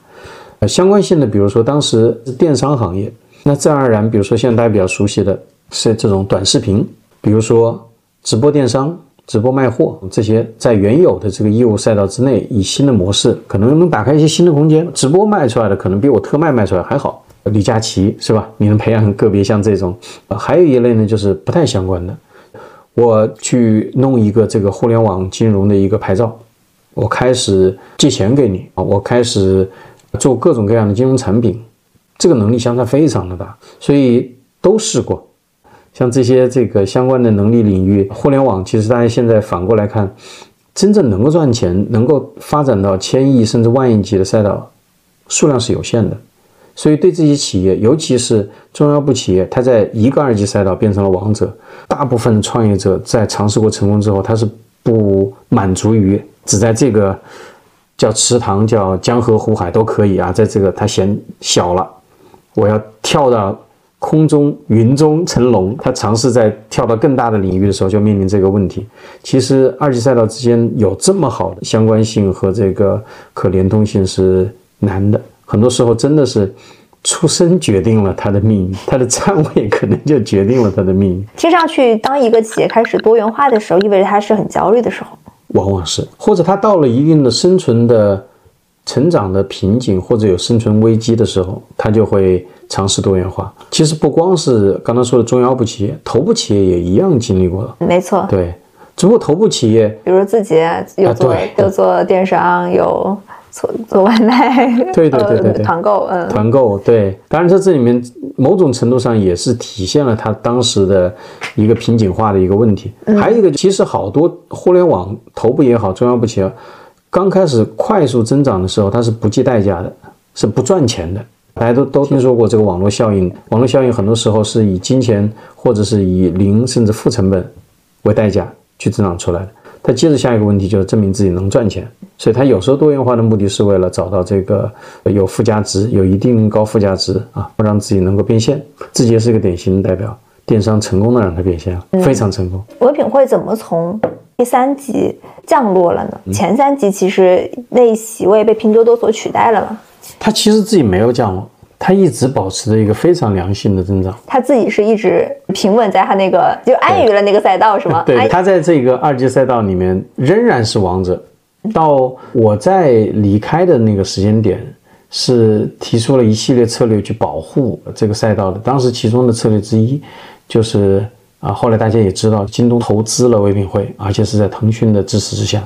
呃，相关性的，比如说当时电商行业，那自然而然，比如说现在大家比较熟悉的是这种短视频。比如说直播电商，直播卖货这些，在原有的这个业务赛道之内，以新的模式，可能能打开一些新的空间。直播卖出来的可能比我特卖卖出来还好。李佳琦是吧？你能培养个别像这种，呃，还有一类呢，就是不太相关的。我去弄一个这个互联网金融的一个牌照，我开始借钱给你啊，我开始做各种各样的金融产品，这个能力相差非常的大，所以都试过。像这些这个相关的能力领域，互联网其实大家现在反过来看，真正能够赚钱、能够发展到千亿甚至万亿级的赛道，数量是有限的。所以，对这些企业，尤其是中腰部企业，它在一个二级赛道变成了王者。大部分的创业者在尝试过成功之后，他是不满足于只在这个叫池塘、叫江河湖海都可以啊，在这个他嫌小了，我要跳到空中云中成龙。他尝试在跳到更大的领域的时候，就面临这个问题。其实，二级赛道之间有这么好的相关性和这个可联通性是难的。很多时候真的是出身决定了他的命运，他的站位可能就决定了他的命运。听上去，当一个企业开始多元化的时候，意味着它是很焦虑的时候。往往是，或者他到了一定的生存的、成长的瓶颈，或者有生存危机的时候，他就会尝试多元化。其实不光是刚才说的中腰部企业，头部企业也一样经历过了。没错，对，只不过头部企业，比如自己有做有做电商有。做做外卖，对对对对对，团购，嗯，团购，对，当然在这里面某种程度上也是体现了他当时的一个瓶颈化的一个问题。还有一个，其实好多互联网头部也好，中央部企业，刚开始快速增长的时候，它是不计代价的，是不赚钱的。大家都都听说过这个网络效应，网络效应很多时候是以金钱或者是以零甚至负成本为代价去增长出来的。他接着下一个问题就是证明自己能赚钱，所以他有时候多元化的目的是为了找到这个有附加值、有一定高附加值啊，让自己能够变现。字节是一个典型的代表，电商成功的让它变现，非常成功。唯品会怎么从第三级降落了呢？前三级其实那席位被拼多多所取代了嘛？他其实自己没有降落。它一直保持着一个非常良性的增长，它自己是一直平稳在它那个就安于了那个赛道，是吗？对，它在这个二级赛道里面仍然是王者。到我在离开的那个时间点，是提出了一系列策略去保护这个赛道的。当时其中的策略之一，就是啊，后来大家也知道，京东投资了唯品会，而且是在腾讯的支持之下，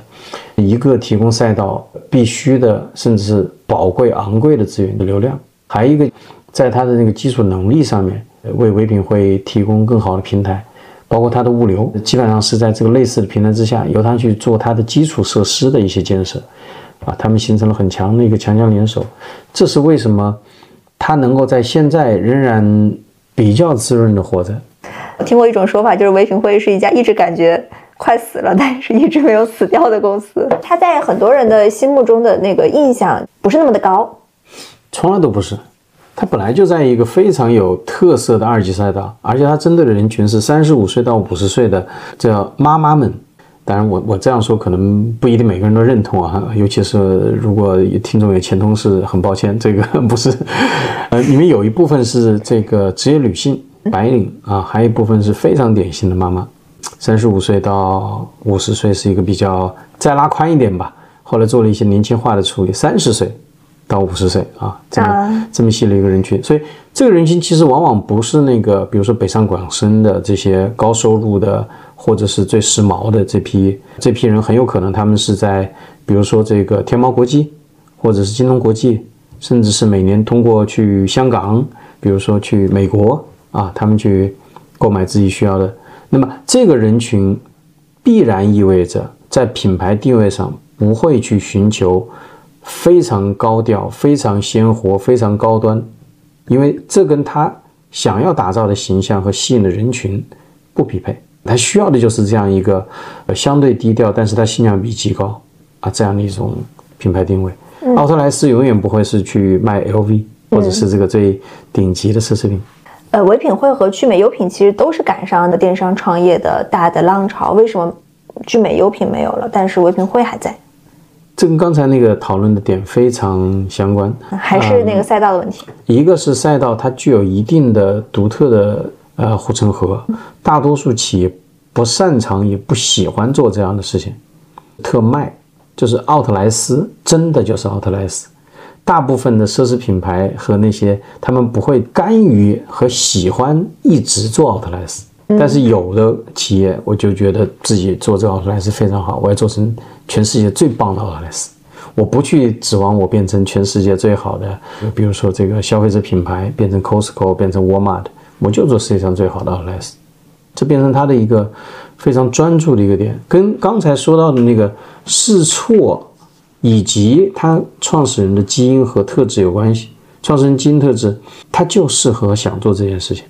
一个提供赛道必须的，甚至是宝贵昂贵的资源的流量。还有一个，在它的那个基础能力上面，为唯品会提供更好的平台，包括它的物流，基本上是在这个类似的平台之下，由它去做它的基础设施的一些建设，啊，他们形成了很强的一个强强联手。这是为什么它能够在现在仍然比较滋润的活着？我听过一种说法，就是唯品会是一家一直感觉快死了，但是一直没有死掉的公司。它在很多人的心目中的那个印象不是那么的高。从来都不是，它本来就在一个非常有特色的二级赛道，而且它针对的人群是三十五岁到五十岁的叫妈妈们。当然，我我这样说可能不一定每个人都认同啊，尤其是如果听众有前同事，很抱歉，这个不是。呃，你们有一部分是这个职业女性白领啊，还有一部分是非常典型的妈妈，三十五岁到五十岁是一个比较再拉宽一点吧，后来做了一些年轻化的处理，三十岁。到五十岁啊，这么这么细的一个人群，所以这个人群其实往往不是那个，比如说北上广深的这些高收入的，或者是最时髦的这批这批人，很有可能他们是在，比如说这个天猫国际，或者是京东国际，甚至是每年通过去香港，比如说去美国啊，他们去购买自己需要的。那么这个人群必然意味着在品牌定位上不会去寻求。非常高调、非常鲜活、非常高端，因为这跟他想要打造的形象和吸引的人群不匹配。他需要的就是这样一个相对低调，但是它性价比极高啊这样的一种品牌定位。奥特莱斯永远不会是去卖 LV 或者是这个最顶级的奢侈品。呃，唯品会和聚美优品其实都是赶上的电商创业的大的浪潮。为什么聚美优品没有了，但是唯品会还在？这跟刚才那个讨论的点非常相关，还是那个赛道的问题。一个是赛道它具有一定的独特的呃护城河，大多数企业不擅长也不喜欢做这样的事情。特卖就是奥特莱斯，真的就是奥特莱斯。大部分的奢侈品牌和那些他们不会甘于和喜欢一直做奥特莱斯，但是有的企业我就觉得自己做这个奥特莱斯非常好，我要做成全世界最棒的奥特莱斯。我不去指望我变成全世界最好的，比如说这个消费者品牌变成 Costco 变成 Walmart，我就做世界上最好的奥特莱斯，这变成他的一个非常专注的一个点，跟刚才说到的那个试错。以及他创始人的基因和特质有关系。创始人基因特质，他就适合想做这件事情。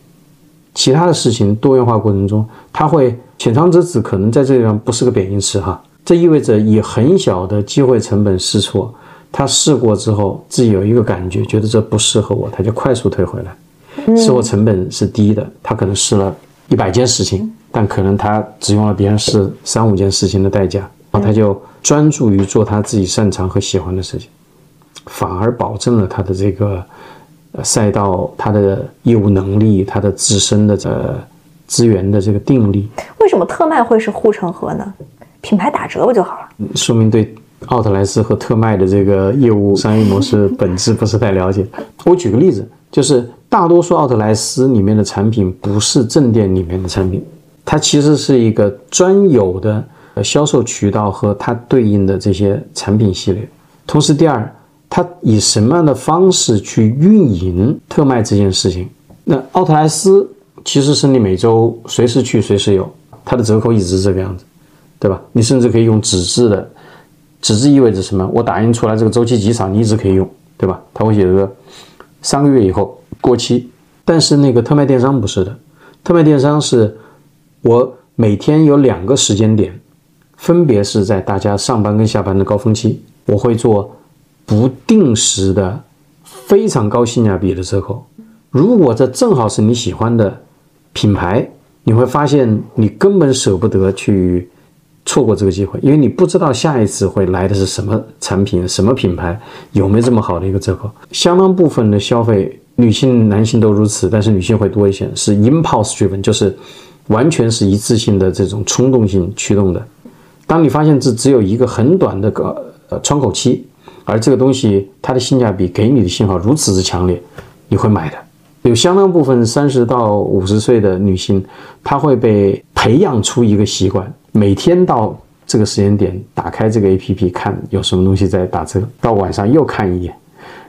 其他的事情多元化过程中，他会浅尝辄止，可能在这地方不是个贬义词哈。这意味着以很小的机会成本试错，他试过之后自己有一个感觉，觉得这不适合我，他就快速退回来。试错成本是低的，他可能试了一百件事情，但可能他只用了别人试三五件事情的代价。然后他就专注于做他自己擅长和喜欢的事情，反而保证了他的这个赛道、他的业务能力、他的自身的这资源的这个定力。为什么特卖会是护城河呢？品牌打折不就好了？说明对奥特莱斯和特卖的这个业务商业模式本质不是太了解。我举个例子，就是大多数奥特莱斯里面的产品不是正店里面的产品，它其实是一个专有的。销售渠道和它对应的这些产品系列，同时，第二，它以什么样的方式去运营特卖这件事情？那奥特莱斯其实是你每周随时去随时有，它的折扣一直是这个样子，对吧？你甚至可以用纸质的，纸质意味着什么？我打印出来这个周期极长，你一直可以用，对吧？它会写着三个月以后过期。但是那个特卖电商不是的，特卖电商是我每天有两个时间点。分别是在大家上班跟下班的高峰期，我会做不定时的非常高性价比的折扣。如果这正好是你喜欢的品牌，你会发现你根本舍不得去错过这个机会，因为你不知道下一次会来的是什么产品、什么品牌，有没有这么好的一个折扣。相当部分的消费，女性、男性都如此，但是女性会多一些，是 impulse driven，就是完全是一次性的这种冲动性驱动的。当你发现这只有一个很短的个呃窗口期，而这个东西它的性价比给你的信号如此之强烈，你会买的。有相当部分三十到五十岁的女性，她会被培养出一个习惯，每天到这个时间点打开这个 A P P 看有什么东西在打折，到晚上又看一眼，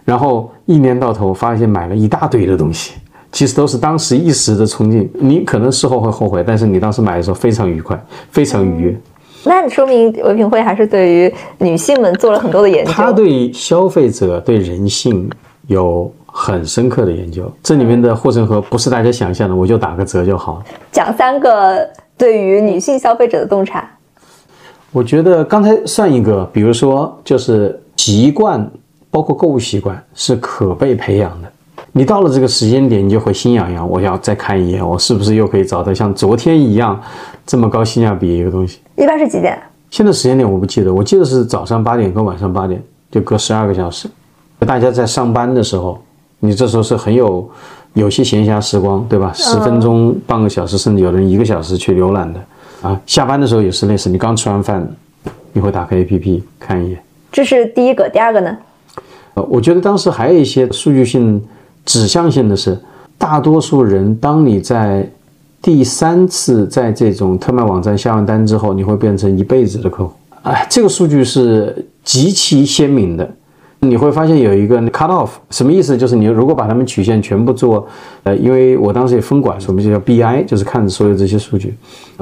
然后一年到头发现买了一大堆的东西，其实都是当时一时的冲劲。你可能事后会后悔，但是你当时买的时候非常愉快，非常愉悦。那说明唯品会还是对于女性们做了很多的研究。他对消费者、对人性有很深刻的研究。这里面的护城河不是大家想象的，我就打个折就好。讲三个对于女性消费者的洞察。我觉得刚才算一个，比如说就是习惯，包括购物习惯是可被培养的。你到了这个时间点，你就会心痒痒，我要再看一眼，我是不是又可以找到像昨天一样这么高性价比一个东西？一般是几点？现在时间点我不记得，我记得是早上八点跟晚上八点，就隔十二个小时。大家在上班的时候，你这时候是很有有些闲暇时光，对吧？十分钟、半个小时，甚至有人一个小时去浏览的啊。下班的时候也是类似，你刚吃完饭，你会打开 APP 看一眼。这是第一个，第二个呢？我觉得当时还有一些数据性。指向性的是，大多数人，当你在第三次在这种特卖网站下完单之后，你会变成一辈子的客户。哎，这个数据是极其鲜明的。你会发现有一个 cut off，什么意思？就是你如果把它们曲线全部做，呃，因为我当时也分管，我们就叫 BI，就是看所有这些数据，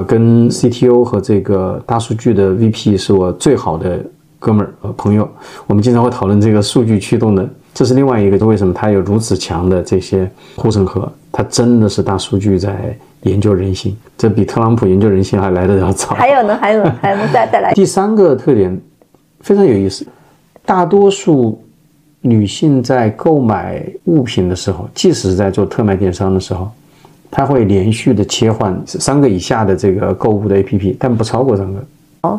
跟 CTO 和这个大数据的 VP 是我最好的哥们儿呃朋友，我们经常会讨论这个数据驱动的。这是另外一个，为什么它有如此强的这些护城河？它真的是大数据在研究人性，这比特朗普研究人性还来得要早。还有呢？还有呢？还能再再来？第三个特点非常有意思，大多数女性在购买物品的时候，即使是在做特卖电商的时候，她会连续的切换三个以下的这个购物的 APP，但不超过三个。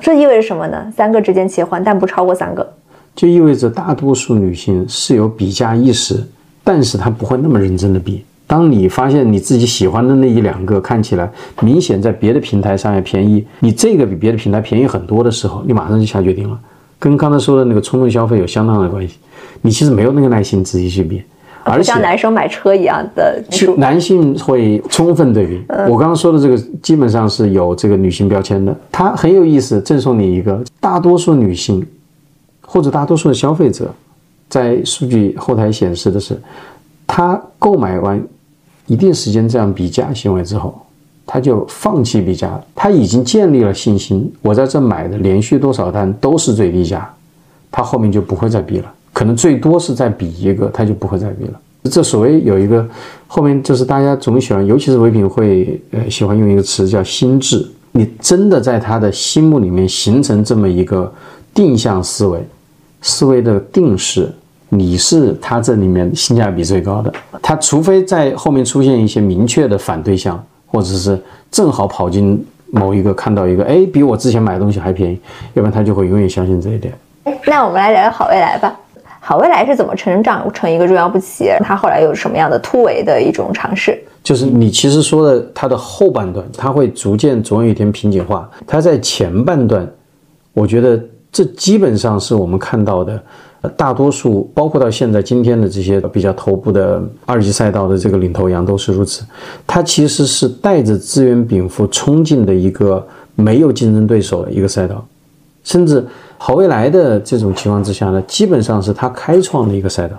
这意味着什么呢？三个之间切换，但不超过三个。就意味着大多数女性是有比价意识，但是她不会那么认真的比。当你发现你自己喜欢的那一两个看起来明显在别的平台上要便宜，你这个比别的平台便宜很多的时候，你马上就下决定了，跟刚才说的那个冲动消费有相当的关系。你其实没有那个耐心仔细去比，而且像男生买车一样的，男性会充分对比。我刚刚说的这个基本上是有这个女性标签的，它很有意思。赠送你一个，大多数女性或者大多数的消费者，在数据后台显示的是，他购买完。一定时间这样比价行为之后，他就放弃比价了。他已经建立了信心，我在这买的连续多少单都是最低价，他后面就不会再比了。可能最多是再比一个，他就不会再比了。这所谓有一个后面就是大家总喜欢，尤其是唯品会，呃，喜欢用一个词叫心智。你真的在他的心目里面形成这么一个定向思维，思维的定式。你是他这里面性价比最高的，他除非在后面出现一些明确的反对象，或者是正好跑进某一个看到一个，哎，比我之前买的东西还便宜，要不然他就会永远相信这一点。那我们来聊聊好未来吧。好未来是怎么成长成一个中央部企业？它后来有什么样的突围的一种尝试？就是你其实说的它的后半段，它会逐渐总有一天瓶颈化。它在前半段，我觉得这基本上是我们看到的。大多数包括到现在今天的这些比较头部的二级赛道的这个领头羊都是如此，它其实是带着资源禀赋冲进的一个没有竞争对手的一个赛道，甚至好未来的这种情况之下呢，基本上是他开创的一个赛道。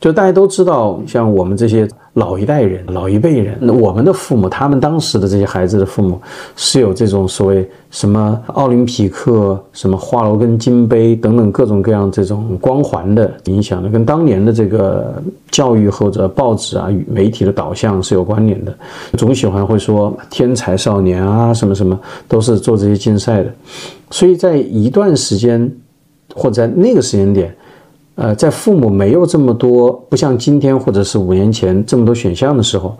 就大家都知道，像我们这些老一代人、老一辈人，那我们的父母，他们当时的这些孩子的父母，是有这种所谓什么奥林匹克、什么华罗庚金杯等等各种各样这种光环的影响的，跟当年的这个教育或者报纸啊、媒体的导向是有关联的。总喜欢会说天才少年啊，什么什么都是做这些竞赛的，所以在一段时间或者在那个时间点。呃，在父母没有这么多，不像今天或者是五年前这么多选项的时候，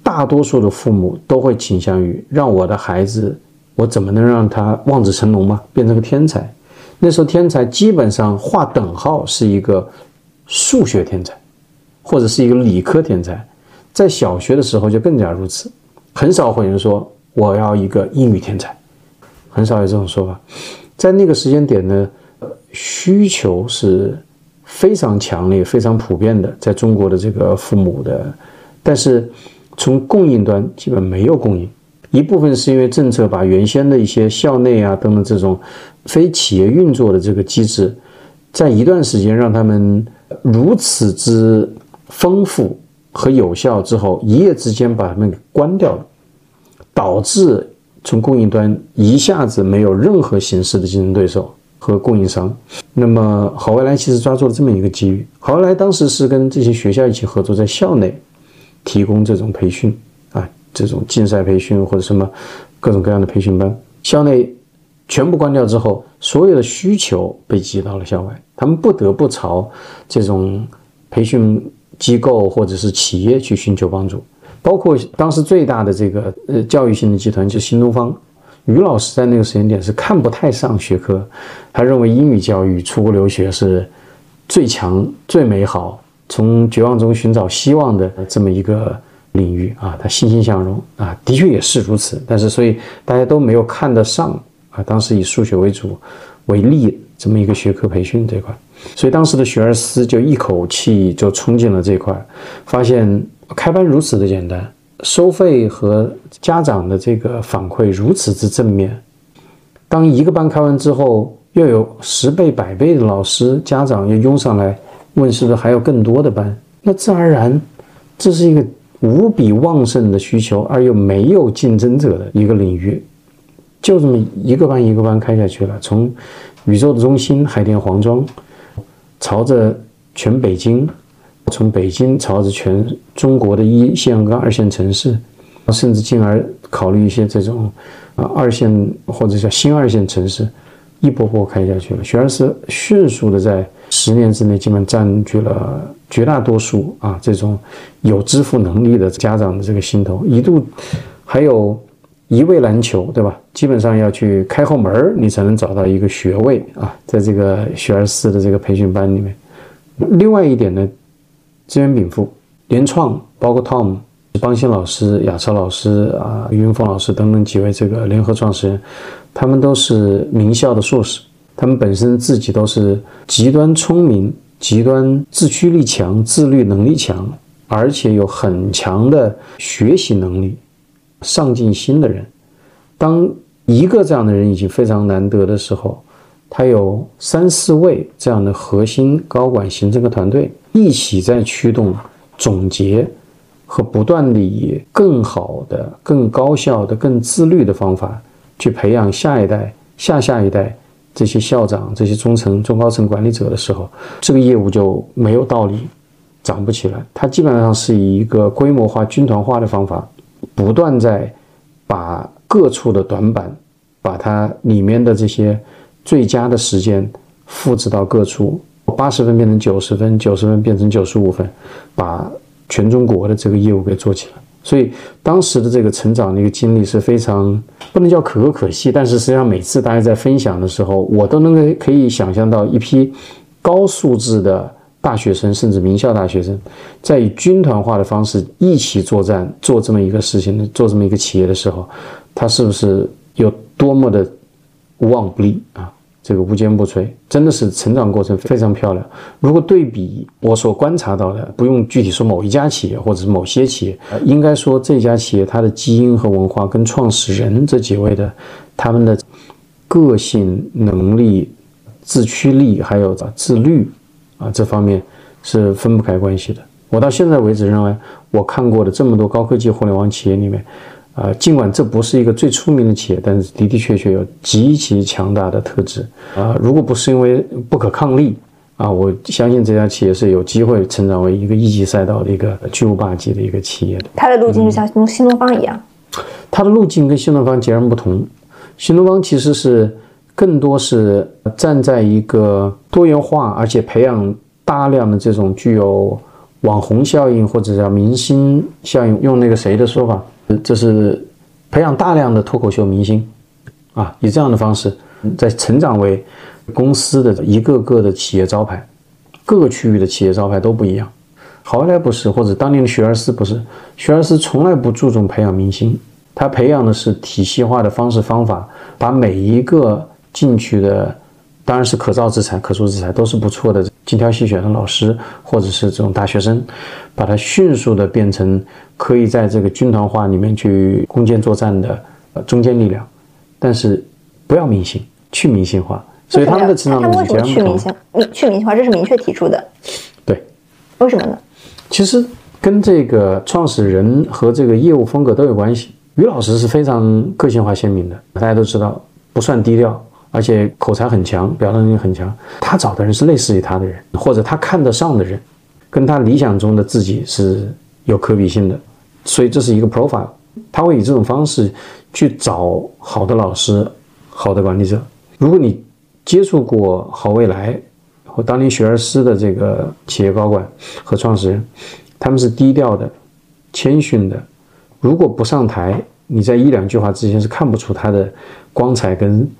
大多数的父母都会倾向于让我的孩子，我怎么能让他望子成龙嘛，变成个天才？那时候天才基本上划等号是一个数学天才，或者是一个理科天才，在小学的时候就更加如此，很少会有人说我要一个英语天才，很少有这种说法。在那个时间点呢，需求是。非常强烈、非常普遍的，在中国的这个父母的，但是从供应端基本没有供应。一部分是因为政策把原先的一些校内啊等等这种非企业运作的这个机制，在一段时间让他们如此之丰富和有效之后，一夜之间把他们给关掉了，导致从供应端一下子没有任何形式的竞争对手。和供应商，那么好未来其实抓住了这么一个机遇。好未来当时是跟这些学校一起合作，在校内提供这种培训啊，这种竞赛培训或者什么各种各样的培训班。校内全部关掉之后，所有的需求被挤到了校外，他们不得不朝这种培训机构或者是企业去寻求帮助。包括当时最大的这个呃教育性的集团就是新东方。于老师在那个时间点是看不太上学科，他认为英语教育出国留学是最强、最美好，从绝望中寻找希望的这么一个领域啊，他欣欣向荣啊，的确也是如此。但是，所以大家都没有看得上啊，当时以数学为主为例这么一个学科培训这块，所以当时的学而思就一口气就冲进了这块，发现开班如此的简单。收费和家长的这个反馈如此之正面，当一个班开完之后，又有十倍、百倍的老师、家长又拥上来问是不是还有更多的班，那自然而然，这是一个无比旺盛的需求而又没有竞争者的一个领域，就这么一个班一个班开下去了，从宇宙的中心海淀黄庄，朝着全北京。从北京朝着全中国的一线跟二线城市，甚至进而考虑一些这种啊二线或者叫新二线城市，一波波开下去了。学而思迅速的在十年之内，基本占据了绝大多数啊这种有支付能力的家长的这个心头，一度还有一位难求，对吧？基本上要去开后门你才能找到一个学位啊，在这个学而思的这个培训班里面。另外一点呢。资源禀赋，联创包括 Tom 邦鑫老师、亚超老师啊、于云峰老师等等几位这个联合创始人，他们都是名校的硕士，他们本身自己都是极端聪明、极端自驱力强、自律能力强，而且有很强的学习能力、上进心的人。当一个这样的人已经非常难得的时候，他有三四位这样的核心高管形成个团队，一起在驱动总结。和不断地以更好的、更高效的、更自律的方法去培养下一代、下下一代这些校长、这些中层、中高层管理者的时候，这个业务就没有道理涨不起来。它基本上是以一个规模化、军团化的方法，不断在把各处的短板，把它里面的这些最佳的时间复制到各处，八十分变成九十分，九十分变成九十五分，把。全中国的这个业务给做起来，所以当时的这个成长的一个经历是非常不能叫可歌可泣，但是实际上每次大家在分享的时候，我都能够可以想象到一批高素质的大学生，甚至名校大学生，在以军团化的方式一起作战，做这么一个事情，做这么一个企业的时候，他是不是有多么的无往不利啊？这个无坚不摧，真的是成长过程非常漂亮。如果对比我所观察到的，不用具体说某一家企业或者是某些企业，应该说这家企业它的基因和文化跟创始人这几位的他们的个性、能力、自驱力还有自律啊这方面是分不开关系的。我到现在为止认为，我看过的这么多高科技互联网企业里面。啊，尽管这不是一个最出名的企业，但是的的确确有极其强大的特质啊！如果不是因为不可抗力啊，我相信这家企业是有机会成长为一个一级赛道的一个巨无霸级的一个企业的。它的路径就像新新东方一样，它的路径跟新东方截然不同。新东方其实是更多是站在一个多元化，而且培养大量的这种具有网红效应或者叫明星效应，用那个谁的说法。这是培养大量的脱口秀明星，啊，以这样的方式在成长为公司的一个个的企业招牌，各个区域的企业招牌都不一样。好未来不是，或者当年的学而思不是，学而思从来不注重培养明星，他培养的是体系化的方式方法，把每一个进去的。当然是可造之材、可塑之材都是不错的，精挑细选的老师或者是这种大学生，把它迅速的变成可以在这个军团化里面去攻坚作战的呃中坚力量。但是不要明星，去明星化。所以他们的成长路径去明星，去明星化，这是明确提出的。对，为什么呢？其实跟这个创始人和这个业务风格都有关系。于老师是非常个性化鲜明的，大家都知道，不算低调。而且口才很强，表达能力很强。他找的人是类似于他的人，或者他看得上的人，跟他理想中的自己是有可比性的。所以这是一个 profile，他会以这种方式去找好的老师、好的管理者。如果你接触过好未来或当年学而思的这个企业高管和创始人，他们是低调的、谦逊的。如果不上台，你在一两句话之间是看不出他的光彩跟。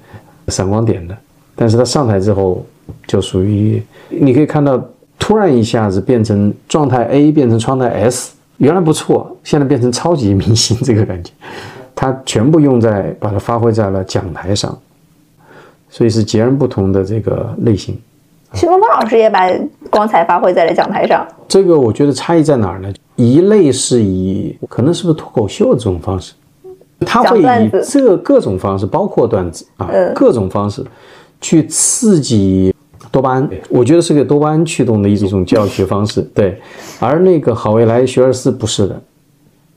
闪光点的，但是他上台之后就属于，你可以看到突然一下子变成状态 A 变成状态 S，原来不错，现在变成超级明星这个感觉，他全部用在把它发挥在了讲台上，所以是截然不同的这个类型。徐东方老师也把光彩发挥在了讲台上，这个我觉得差异在哪儿呢？一类是以可能是不是脱口秀这种方式。他会以这各种方式，包括段子啊，各种方式去刺激多巴胺。我觉得是个多巴胺驱动的一种教学方式。对，而那个好未来学而思不是的，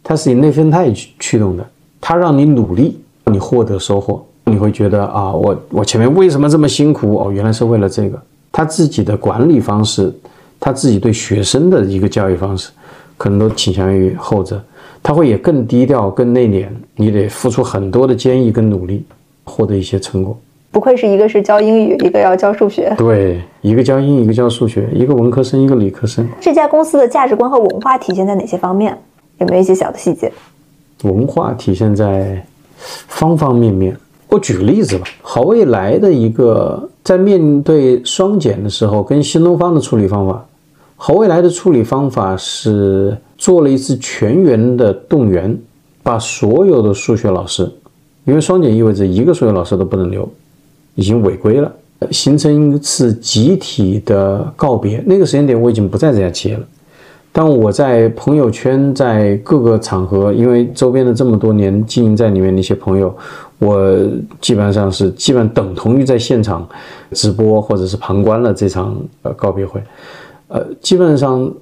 它是以内啡肽驱驱动的。它让你努力，你获得收获，你会觉得啊，我我前面为什么这么辛苦？哦，原来是为了这个。他自己的管理方式，他自己对学生的一个教育方式，可能都倾向于后者。他会也更低调、更内敛，你得付出很多的坚毅跟努力，获得一些成果。不愧是一个是教英语，一个要教数学。对，一个教英语，一个教数学，一个文科生，一个理科生。这家公司的价值观和文化体现在哪些方面？有没有一些小的细节？文化体现在方方面面。我举个例子吧，好未来的一个在面对双减的时候，跟新东方的处理方法，好未来的处理方法是。做了一次全员的动员，把所有的数学老师，因为双减意味着一个数学老师都不能留，已经违规了，形成一次集体的告别。那个时间点我已经不在这家企业了。但我在朋友圈，在各个场合，因为周边的这么多年经营在里面的一些朋友，我基本上是基本等同于在现场直播或者是旁观了这场呃告别会，呃，基本上，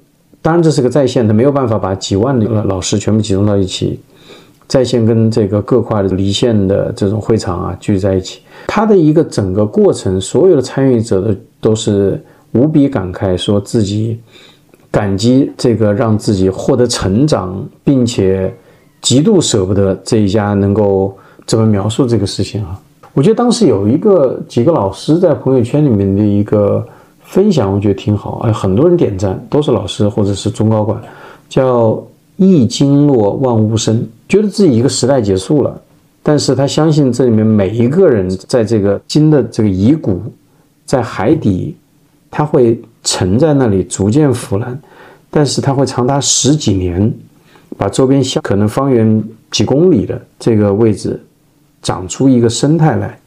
当然这是个在线，他没有办法把几万的老师全部集中到一起，在线跟这个各块的离线的这种会场啊聚在一起，他的一个整个过程，所有的参与者的都是无比感慨，说自己。感激这个让自己获得成长，并且极度舍不得这一家能够怎么描述这个事情啊？我觉得当时有一个几个老师在朋友圈里面的一个分享，我觉得挺好，哎，很多人点赞，都是老师或者是中高管，叫一经落万物生，觉得自己一个时代结束了，但是他相信这里面每一个人在这个金的这个遗骨在海底，他会。沉在那里，逐渐腐烂，但是它会长达十几年，把周边小可能方圆几公里的这个位置长出一个生态来，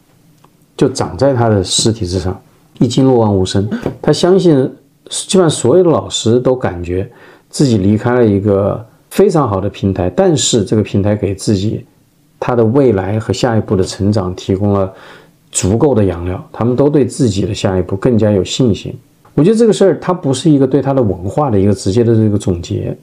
就长在他的尸体之上。一经落网无声，他相信，基本上所有的老师都感觉自己离开了一个非常好的平台，但是这个平台给自己他的未来和下一步的成长提供了足够的养料，他们都对自己的下一步更加有信心。我觉得这个事儿，它不是一个对他的文化的一个直接的这个总结，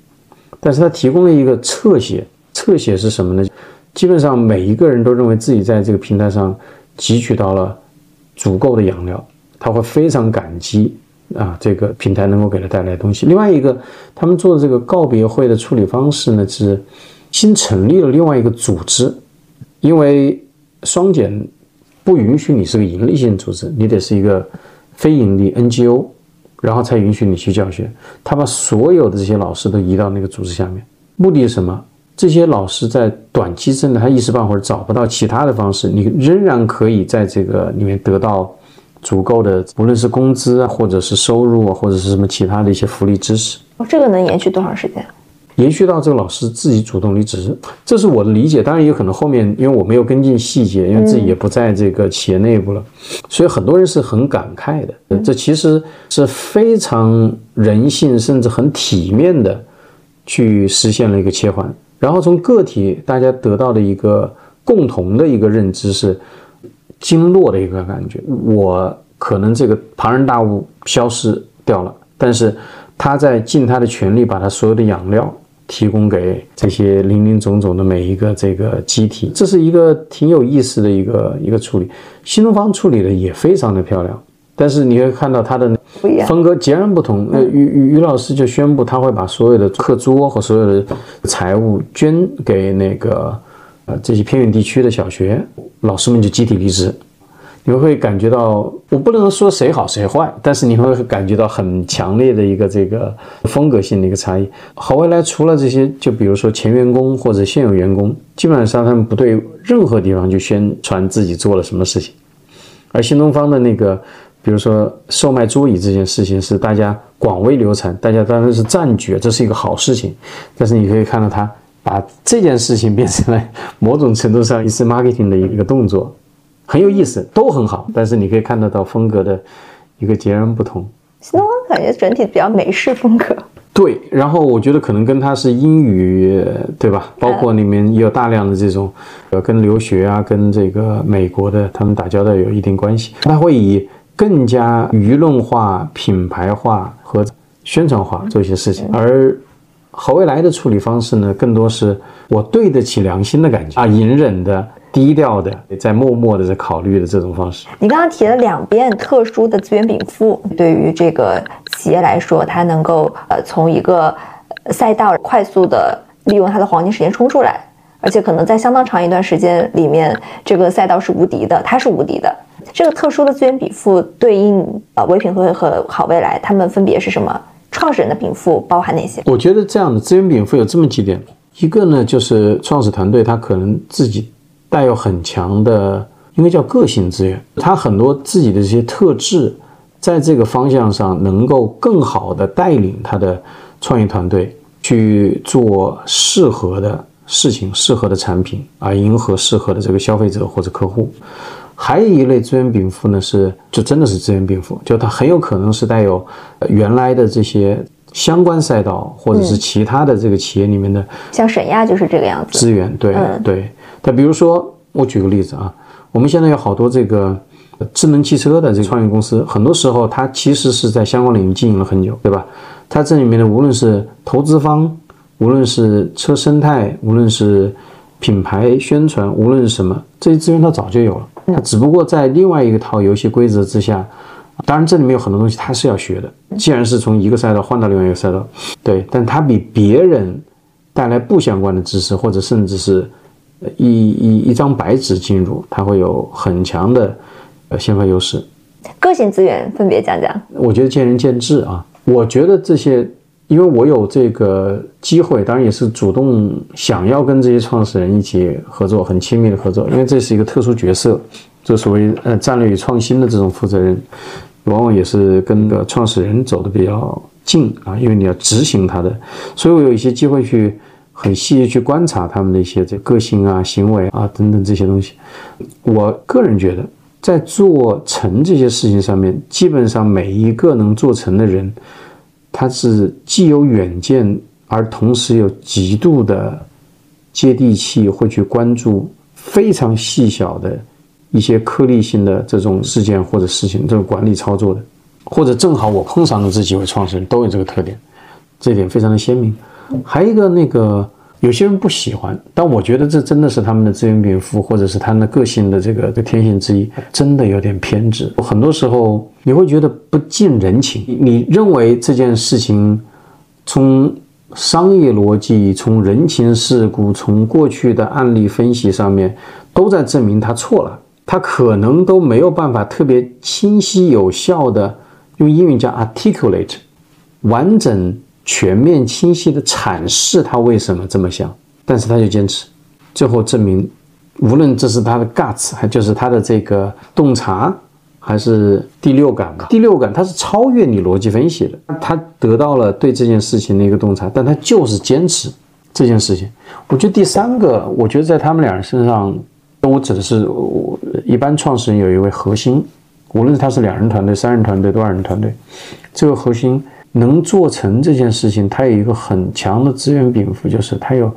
但是它提供了一个侧写。侧写是什么呢？基本上每一个人都认为自己在这个平台上汲取到了足够的养料，他会非常感激啊，这个平台能够给他带来东西。另外一个，他们做的这个告别会的处理方式呢，是新成立了另外一个组织，因为双减不允许你是个盈利性组织，你得是一个非盈利 NGO。然后才允许你去教学。他把所有的这些老师都移到那个组织下面，目的是什么？这些老师在短期之内，他一时半会儿找不到其他的方式，你仍然可以在这个里面得到足够的，无论是工资啊，或者是收入啊，或者是什么其他的一些福利支持。哦，这个能延续多长时间？延续到这个老师自己主动离职，这是我的理解。当然，也可能后面因为我没有跟进细节，因为自己也不在这个企业内部了，所以很多人是很感慨的。这其实是非常人性，甚至很体面的去实现了一个切换。然后从个体大家得到的一个共同的一个认知是经络的一个感觉。我可能这个庞然大物消失掉了，但是他在尽他的全力把他所有的养料。提供给这些林林总总的每一个这个机体，这是一个挺有意思的一个一个处理。新东方处理的也非常的漂亮，但是你会看到它的风格截然不同。呃，于于于老师就宣布他会把所有的课桌和所有的财务捐给那个呃这些偏远地区的小学，老师们就集体离职。你会感觉到，我不能说谁好谁坏，但是你会感觉到很强烈的一个这个风格性的一个差异。好未来除了这些，就比如说前员工或者现有员工，基本上他们不对任何地方去宣传自己做了什么事情。而新东方的那个，比如说售卖桌椅这件事情，是大家广为流传，大家当然是赞举，这是一个好事情。但是你可以看到，他把这件事情变成了某种程度上一次 marketing 的一个动作。很有意思，都很好，但是你可以看得到风格的一个截然不同。新东方感觉整体比较美式风格。对，然后我觉得可能跟它是英语，对吧？包括里面也有大量的这种，呃，跟留学啊，跟这个美国的他们打交道有一定关系。它会以更加舆论化、品牌化和宣传化做一些事情，而好未来的处理方式呢，更多是我对得起良心的感觉啊，隐忍的。低调的，在默默的在考虑的这种方式。你刚刚提了两遍特殊的资源禀赋，对于这个企业来说，它能够呃从一个赛道快速的利用它的黄金时间冲出来，而且可能在相当长一段时间里面，这个赛道是无敌的，它是无敌的。这个特殊的资源禀赋对应呃唯品会和好未来，他们分别是什么？创始人的禀赋包含哪些？我觉得这样的资源禀赋有这么几点，一个呢就是创始团队他可能自己。带有很强的，应该叫个性资源，他很多自己的这些特质，在这个方向上能够更好的带领他的创业团队去做适合的事情、适合的产品啊，迎合适合的这个消费者或者客户。还有一类资源禀赋呢，是就真的是资源禀赋，就它很有可能是带有原来的这些相关赛道或者是其他的这个企业里面的，像沈亚就是这个样子。资源对对。但比如说，我举个例子啊，我们现在有好多这个智能汽车的这个创业公司，很多时候它其实是在相关领域经营了很久，对吧？它这里面的无论是投资方，无论是车生态，无论是品牌宣传，无论是什么，这些资源它早就有了。它只不过在另外一个套游戏规则之下，当然这里面有很多东西他是要学的。既然是从一个赛道换到另外一个赛道，对，但他比别人带来不相关的知识，或者甚至是一一一张白纸进入，他会有很强的呃先发优势。个性资源分别讲讲。我觉得见仁见智啊。我觉得这些。因为我有这个机会，当然也是主动想要跟这些创始人一起合作，很亲密的合作。因为这是一个特殊角色，就所谓呃战略与创新的这种负责人，往往也是跟个创始人走的比较近啊。因为你要执行他的，所以我有一些机会去很细细去观察他们的一些这个性啊、行为啊等等这些东西。我个人觉得，在做成这些事情上面，基本上每一个能做成的人。他是既有远见，而同时又极度的接地气，会去关注非常细小的一些颗粒性的这种事件或者事情，这种管理操作的，或者正好我碰上的这几位创始人都有这个特点，这点非常的鲜明。还有一个那个。有些人不喜欢，但我觉得这真的是他们的资源禀赋，或者是他们的个性的这个的天性之一，真的有点偏执。很多时候你会觉得不近人情。你认为这件事情从商业逻辑、从人情世故、从过去的案例分析上面，都在证明他错了。他可能都没有办法特别清晰有效的用英语叫 articulate 完整。全面清晰的阐释他为什么这么想，但是他就坚持，最后证明，无论这是他的 guts，还就是他的这个洞察，还是第六感吧。第六感他是超越你逻辑分析的，他得到了对这件事情的一个洞察，但他就是坚持这件事情。我觉得第三个，我觉得在他们两人身上，我指的是一般创始人有一位核心，无论他是两人团队、三人团队、多少人团队，这个核心。能做成这件事情，他有一个很强的资源禀赋，就是他有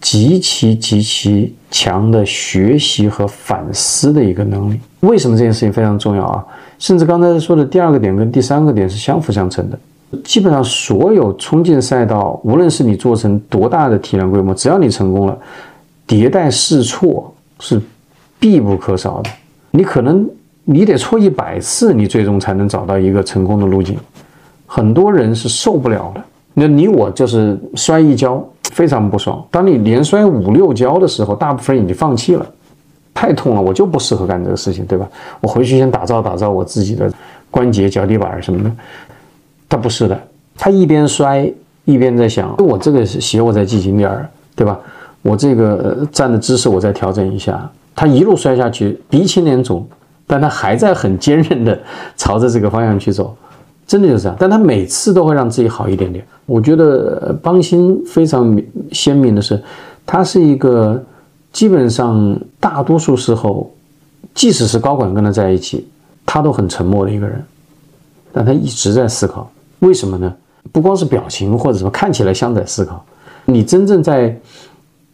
极其极其强的学习和反思的一个能力。为什么这件事情非常重要啊？甚至刚才说的第二个点跟第三个点是相辅相成的。基本上所有冲进赛道，无论是你做成多大的体量规模，只要你成功了，迭代试错是必不可少的。你可能你得错一百次，你最终才能找到一个成功的路径。很多人是受不了的，那你我就是摔一跤非常不爽。当你连摔五六跤的时候，大部分人已经放弃了，太痛了，我就不适合干这个事情，对吧？我回去先打造打造我自己的关节、脚底板什么的。他不是的，他一边摔一边在想：我这个鞋我再系紧点儿，对吧？我这个站的姿势我再调整一下。他一路摔下去，鼻青脸肿，但他还在很坚韧的朝着这个方向去走。真的就是这样，但他每次都会让自己好一点点。我觉得邦兴非常鲜明的是，他是一个基本上大多数时候，即使是高管跟他在一起，他都很沉默的一个人，但他一直在思考。为什么呢？不光是表情或者什么看起来像在思考，你真正在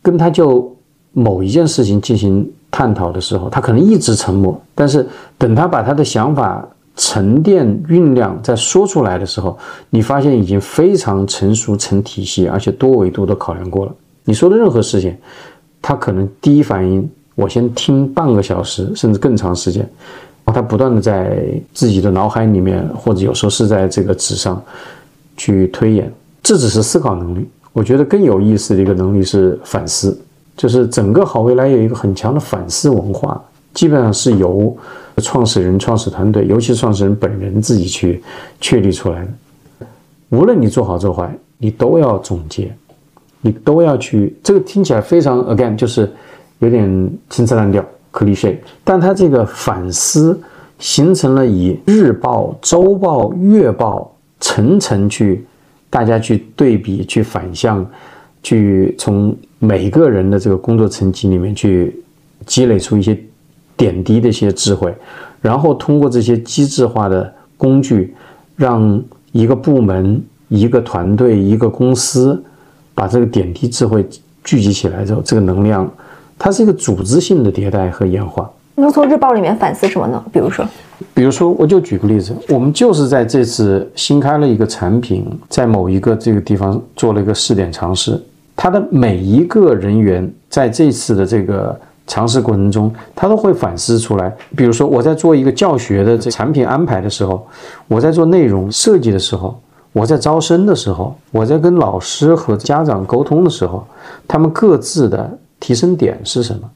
跟他就某一件事情进行探讨的时候，他可能一直沉默，但是等他把他的想法。沉淀酝酿，在说出来的时候，你发现已经非常成熟、成体系，而且多维度都考量过了。你说的任何事情，他可能第一反应，我先听半个小时，甚至更长时间，他不断的在自己的脑海里面，或者有时候是在这个纸上去推演。这只是思考能力，我觉得更有意思的一个能力是反思，就是整个好未来有一个很强的反思文化，基本上是由。创始人、创始团队，尤其是创始人本人自己去确立出来的。无论你做好做坏，你都要总结，你都要去。这个听起来非常 again，就是有点陈词滥调、cliche。但他这个反思形成了以日报、周报、月报层层去大家去对比、去反向、去从每个人的这个工作层级里面去积累出一些点滴的一些智慧，然后通过这些机制化的工具，让一个部门、一个团队、一个公司把这个点滴智慧聚集起来之后，这个能量，它是一个组织性的迭代和演化。能从日报里面反思什么呢？比如说，比如说，我就举个例子，我们就是在这次新开了一个产品，在某一个这个地方做了一个试点尝试，它的每一个人员在这次的这个尝试过程中，他都会反思出来。比如说，我在做一个教学的这产品安排的时候，我在做内容设计的时候，我在招生的时候，我在跟老师和家长沟通的时候，他们各自的提升点是什么？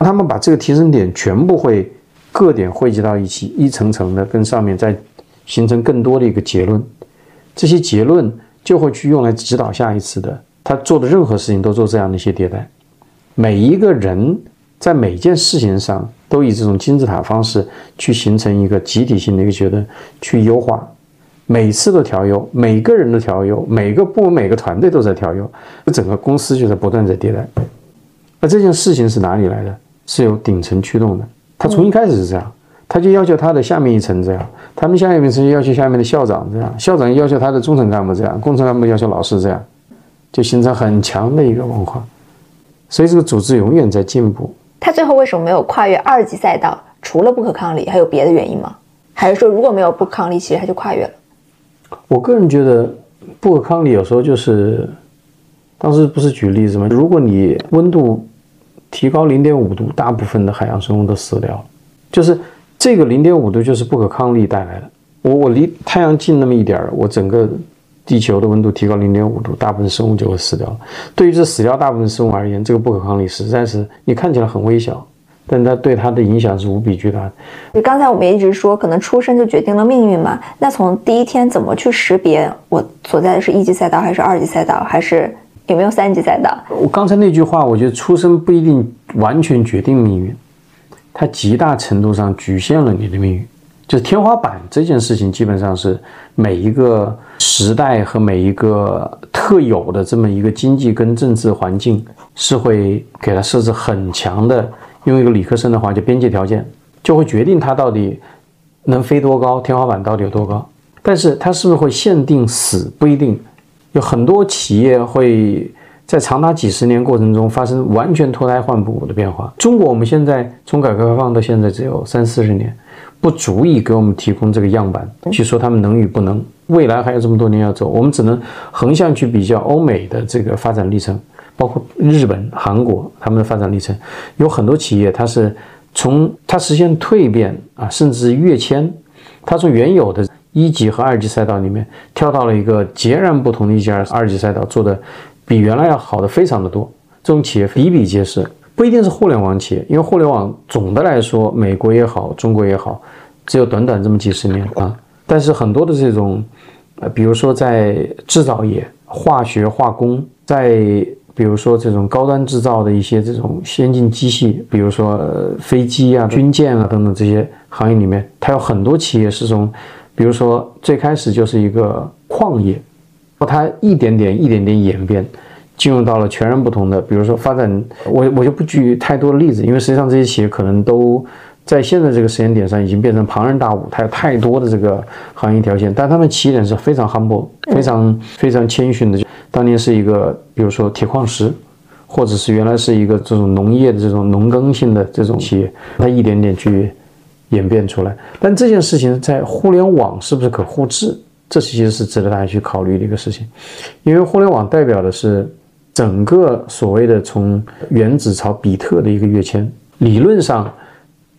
他们把这个提升点全部会各点汇集到一起，一层层的跟上面再形成更多的一个结论，这些结论就会去用来指导下一次的他做的任何事情都做这样的一些迭代。每一个人在每件事情上都以这种金字塔方式去形成一个集体性的一个结论，去优化，每次都调优，每个人都调优，每个部门每个团队都在调优，整个公司就在不断在迭代。那这件事情是哪里来的？是由顶层驱动的，他从一开始是这样，他就要求他的下面一层这样，他们下面一层要求下面的校长这样，校长要求他的中层干部这样，中层干部要求老师这样，就形成很强的一个文化。所以这个组织永远在进步。他最后为什么没有跨越二级赛道？除了不可抗力，还有别的原因吗？还是说如果没有不可抗力，其实他就跨越了？我个人觉得不可抗力有时候就是，当时不是举例子吗？如果你温度。提高零点五度，大部分的海洋生物都死掉了。就是这个零点五度，就是不可抗力带来的。我我离太阳近那么一点儿，我整个地球的温度提高零点五度，大部分生物就会死掉了。对于这死掉大部分生物而言，这个不可抗力实在是你看起来很微小，但它对它的影响是无比巨大的。就刚才我们也一直说，可能出生就决定了命运嘛。那从第一天怎么去识别我所在的是一级赛道还是二级赛道，还是？有没有三级赛道？我刚才那句话，我觉得出生不一定完全决定命运，它极大程度上局限了你的命运。就天花板这件事情，基本上是每一个时代和每一个特有的这么一个经济跟政治环境，是会给它设置很强的，用一个理科生的话叫边界条件，就会决定它到底能飞多高，天花板到底有多高。但是它是不是会限定死，不一定。有很多企业会在长达几十年过程中发生完全脱胎换骨的变化。中国我们现在从改革开放到现在只有三四十年，不足以给我们提供这个样板去说他们能与不能。未来还有这么多年要走，我们只能横向去比较欧美的这个发展历程，包括日本、韩国他们的发展历程。有很多企业它是从它实现蜕变啊，甚至跃迁，它从原有的。一级和二级赛道里面跳到了一个截然不同的一家二级赛道，做的比原来要好的非常的多。这种企业比比皆是，不一定是互联网企业，因为互联网总的来说，美国也好，中国也好，只有短短这么几十年啊。但是很多的这种，呃，比如说在制造业、化学、化工，在比如说这种高端制造的一些这种先进机器，比如说飞机啊、军舰啊等等这些行业里面，它有很多企业是从。比如说，最开始就是一个矿业，它一点点、一点点演变，进入到了全然不同的。比如说发展，我我就不举太多的例子，因为实际上这些企业可能都在现在这个时间点上已经变成庞然大物，它有太多的这个行业条件，但他们起点是非常 humble、非常非常谦逊的。当年是一个，比如说铁矿石，或者是原来是一个这种农业的这种农耕性的这种企业，它一点点去。演变出来，但这件事情在互联网是不是可复制？这其实是值得大家去考虑的一个事情，因为互联网代表的是整个所谓的从原子朝比特的一个跃迁。理论上，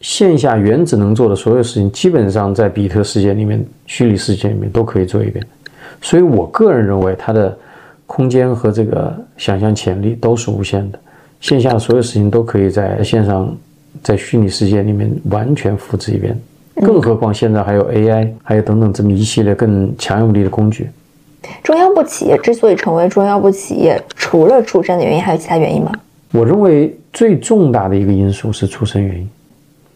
线下原子能做的所有事情，基本上在比特世界里面、虚拟世界里面都可以做一遍。所以我个人认为，它的空间和这个想象潜力都是无限的。线下所有事情都可以在线上。在虚拟世界里面完全复制一遍，更何况现在还有 AI，还有等等这么一系列更强有力的工具。中央部企业之所以成为中央部企业，除了出身的原因，还有其他原因吗？我认为最重大的一个因素是出身原因，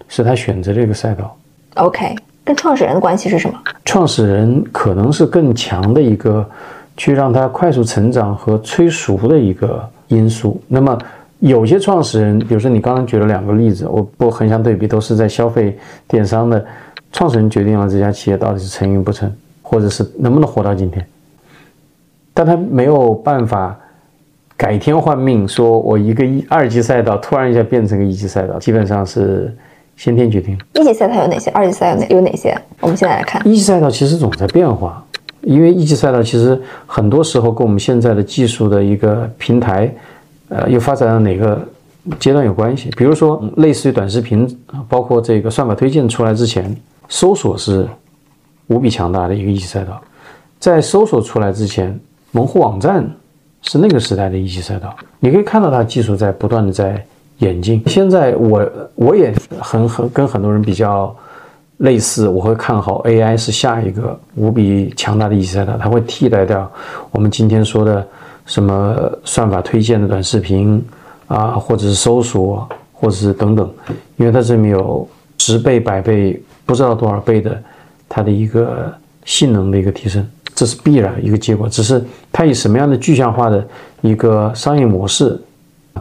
是他选择这个赛道。OK，跟创始人的关系是什么？创始人可能是更强的一个去让他快速成长和催熟的一个因素。那么有些创始人，比如说你刚刚举了两个例子，我不横向对比，都是在消费电商的创始人决定了这家企业到底是成与不成，或者是能不能活到今天，但他没有办法改天换命，说我一个一二级赛道突然一下变成个一级赛道，基本上是先天决定。一级赛道有哪些？二级赛道有哪有哪些？我们现在来看，一级赛道其实总在变化，因为一级赛道其实很多时候跟我们现在的技术的一个平台。呃，又发展到哪个阶段有关系？比如说，类似于短视频，包括这个算法推荐出来之前，搜索是无比强大的一个一级赛道。在搜索出来之前，门户网站是那个时代的一级赛道。你可以看到它技术在不断的在演进。现在我我也很很跟很多人比较类似，我会看好 AI 是下一个无比强大的一级赛道，它会替代掉我们今天说的。什么算法推荐的短视频啊，或者是搜索，或者是等等，因为它这里面有十倍、百倍，不知道多少倍的它的一个性能的一个提升，这是必然一个结果。只是它以什么样的具象化的一个商业模式，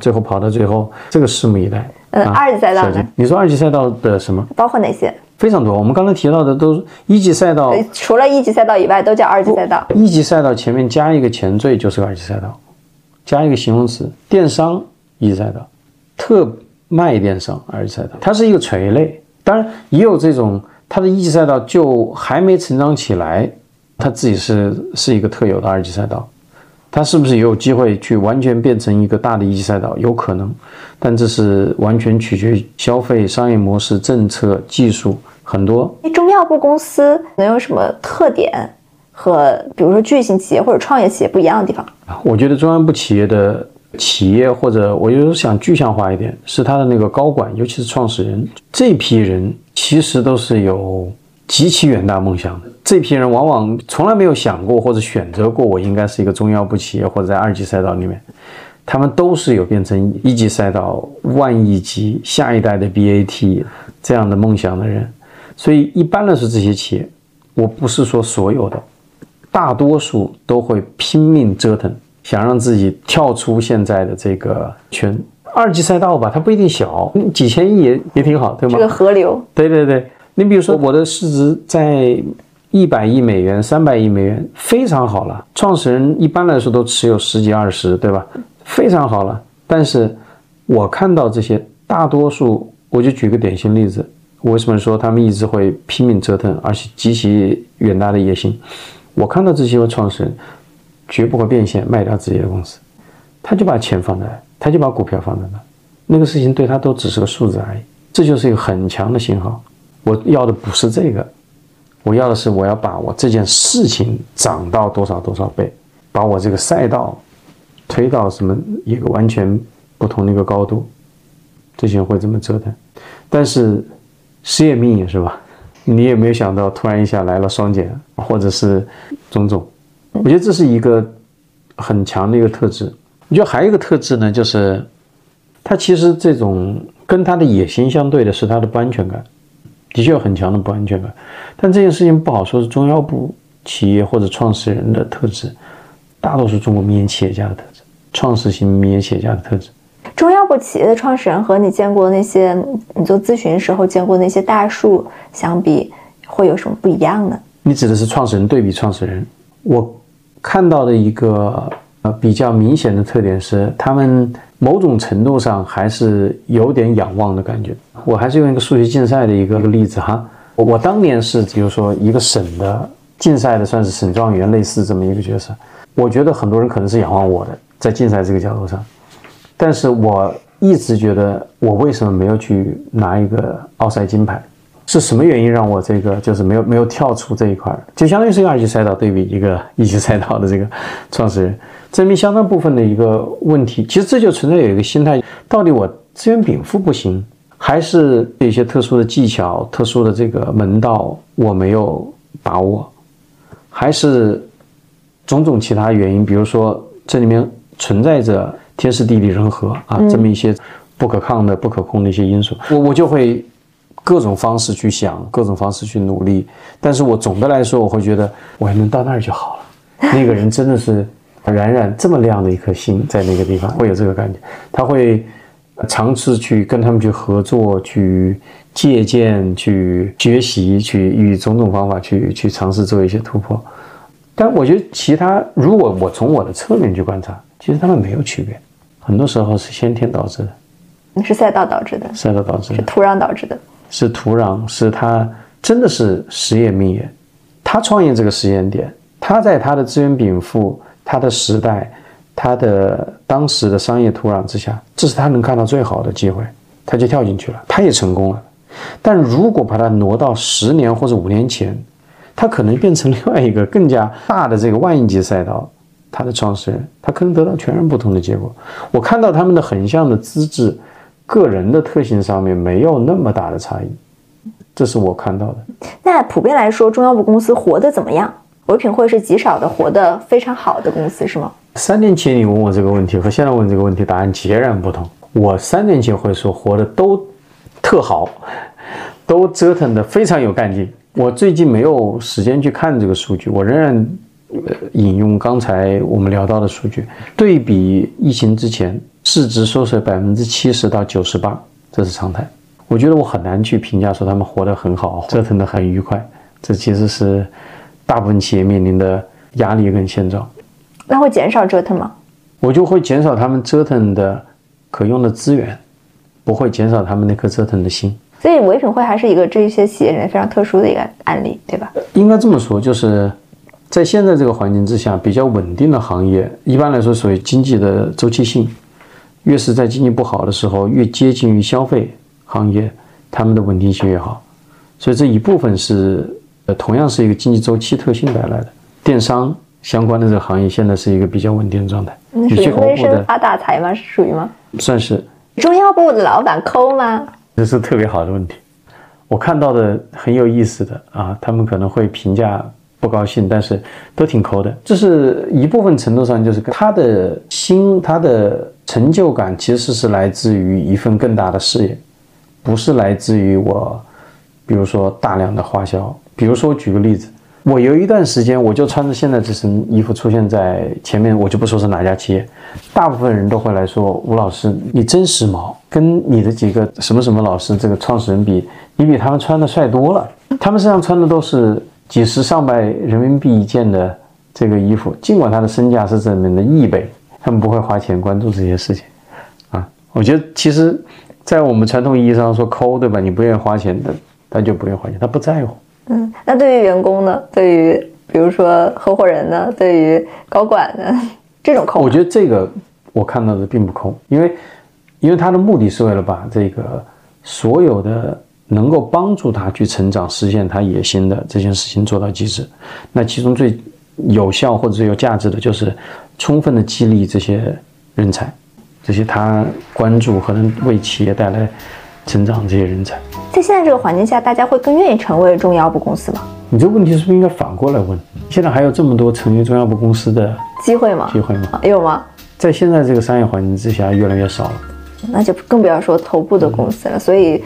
最后跑到最后，这个拭目以待。嗯，二级赛道呢？你说二级赛道的什么？包括哪些？非常多，我们刚才提到的都一级赛道，除了一级赛道以外，都叫二级赛道。一级赛道前面加一个前缀就是个二级赛道，加一个形容词，电商一级赛道，特卖电商二级赛道，它是一个垂类。当然也有这种，它的一级赛道就还没成长起来，它自己是是一个特有的二级赛道。它是不是也有机会去完全变成一个大的一级赛道？有可能，但这是完全取决于消费商业模式、政策、技术。很多中药部公司能有什么特点和比如说巨型企业或者创业企业不一样的地方？我觉得中药部企业的企业或者我就是想具象化一点，是他的那个高管，尤其是创始人这批人，其实都是有极其远大梦想的。这批人往往从来没有想过或者选择过，我应该是一个中药部企业或者在二级赛道里面，他们都是有变成一级赛道、万亿级、下一代的 BAT 这样的梦想的人。所以一般来说，这些企业，我不是说所有的，大多数都会拼命折腾，想让自己跳出现在的这个圈。二级赛道吧，它不一定小，几千亿也也挺好，对吗？这个河流。对对对，你比如说我的市值在一百亿美元、三百亿美元，非常好了。创始人一般来说都持有十几二十，对吧？非常好了。但是我看到这些大多数，我就举个典型例子。为什么说他们一直会拼命折腾，而且极其远大的野心？我看到这些创始人绝不会变现卖掉自己的公司，他就把钱放在，他就把股票放在那，那个事情对他都只是个数字而已。这就是一个很强的信号。我要的不是这个，我要的是我要把我这件事情涨到多少多少倍，把我这个赛道推到什么一个完全不同的一个高度。这些人会这么折腾，但是。事业命是吧？你也没有想到，突然一下来了双减，或者是种种。我觉得这是一个很强的一个特质。我觉得还有一个特质呢，就是他其实这种跟他的野心相对的是他的不安全感，的确有很强的不安全感。但这件事情不好说是中药部企业或者创始人的特质，大多数中国民营企业家的特质，创始型民营企业家的特质。中药部企业的创始人和你见过那些你做咨询时候见过那些大树相比，会有什么不一样呢？你指的是创始人对比创始人，我看到的一个呃比较明显的特点是，他们某种程度上还是有点仰望的感觉。我还是用一个数学竞赛的一个例子哈，我我当年是比如说一个省的竞赛的，算是省状元类似这么一个角色，我觉得很多人可能是仰望我的，在竞赛这个角度上。但是我一直觉得，我为什么没有去拿一个奥赛金牌？是什么原因让我这个就是没有没有跳出这一块？就相当于是一个二级赛道对比一个 一级赛道的这个创始人，证明相当部分的一个问题。其实这就存在有一个心态：到底我资源禀赋不行，还是有一些特殊的技巧、特殊的这个门道我没有把握，还是种种其他原因？比如说这里面存在着。天时地利人和啊，这么一些不可抗的、不可控的一些因素，我我就会各种方式去想，各种方式去努力。但是我总的来说，我会觉得我还能到那儿就好了。那个人真的是冉冉这么亮的一颗星在那个地方，会有这个感觉。他会尝试去跟他们去合作，去借鉴，去学习，去以种种方法去去尝试做一些突破。但我觉得其他，如果我从我的侧面去观察，其实他们没有区别，很多时候是先天导致的，是赛道导致的，赛道导致的，是土壤导致的，是土壤，是他真的是实业命业，他创业这个时间点，他在他的资源禀赋、他的时代、他的当时的商业土壤之下，这是他能看到最好的机会，他就跳进去了，他也成功了。但如果把它挪到十年或者五年前，他可能变成另外一个更加大的这个万亿级赛道，他的创始人，他可能得到全然不同的结果。我看到他们的横向的资质、个人的特性上面没有那么大的差异，这是我看到的。那普遍来说，中药部公司活得怎么样？唯品会是极少的活得非常好的公司，是吗？三年前你问我这个问题和现在问这个问题答案截然不同。我三年前会说活得都特好，都折腾得非常有干劲。我最近没有时间去看这个数据，我仍然引用刚才我们聊到的数据，对比疫情之前，市值缩水百分之七十到九十八，这是常态。我觉得我很难去评价说他们活得很好，折腾得很愉快，这其实是大部分企业面临的压力跟现状。那会减少折腾吗？我就会减少他们折腾的可用的资源，不会减少他们那颗折腾的心。所以唯品会还是一个这些企业里面非常特殊的一个案例，对吧？应该这么说，就是在现在这个环境之下，比较稳定的行业，一般来说属于经济的周期性，越是在经济不好的时候，越接近于消费行业，他们的稳定性越好。所以这一部分是呃，同样是一个经济周期特性带来的。电商相关的这个行业现在是一个比较稳定的状态。那属于闷声发大财吗？是属于吗？算是。中药部的老板抠吗？这是特别好的问题，我看到的很有意思的啊，他们可能会评价不高兴，但是都挺抠的。这是一部分程度上就是他的心，他的成就感其实是来自于一份更大的事业，不是来自于我，比如说大量的花销。比如说我举个例子。我有一段时间，我就穿着现在这身衣服出现在前面，我就不说是哪家企业，大部分人都会来说吴老师，你真时髦，跟你的几个什么什么老师这个创始人比，你比他们穿的帅多了。他们身上穿的都是几十上百人民币一件的这个衣服，尽管他的身价是这里面的亿倍，他们不会花钱关注这些事情。啊，我觉得其实，在我们传统意义上说抠，对吧？你不愿意花钱的，他就不愿意花钱，他不在乎。嗯，那对于员工呢？对于比如说合伙人呢？对于高管呢？这种空，我觉得这个我看到的并不空，因为因为他的目的是为了把这个所有的能够帮助他去成长、实现他野心的这件事情做到极致。那其中最有效或者最有价值的就是充分的激励这些人才，这些他关注和能为企业带来成长这些人才。在现在这个环境下，大家会更愿意成为中药部公司吗？你这个问题是不是应该反过来问？现在还有这么多成为中药部公司的机会吗？机会吗？有吗？在现在这个商业环境之下，越来越少了。那就更不要说头部的公司了。所以，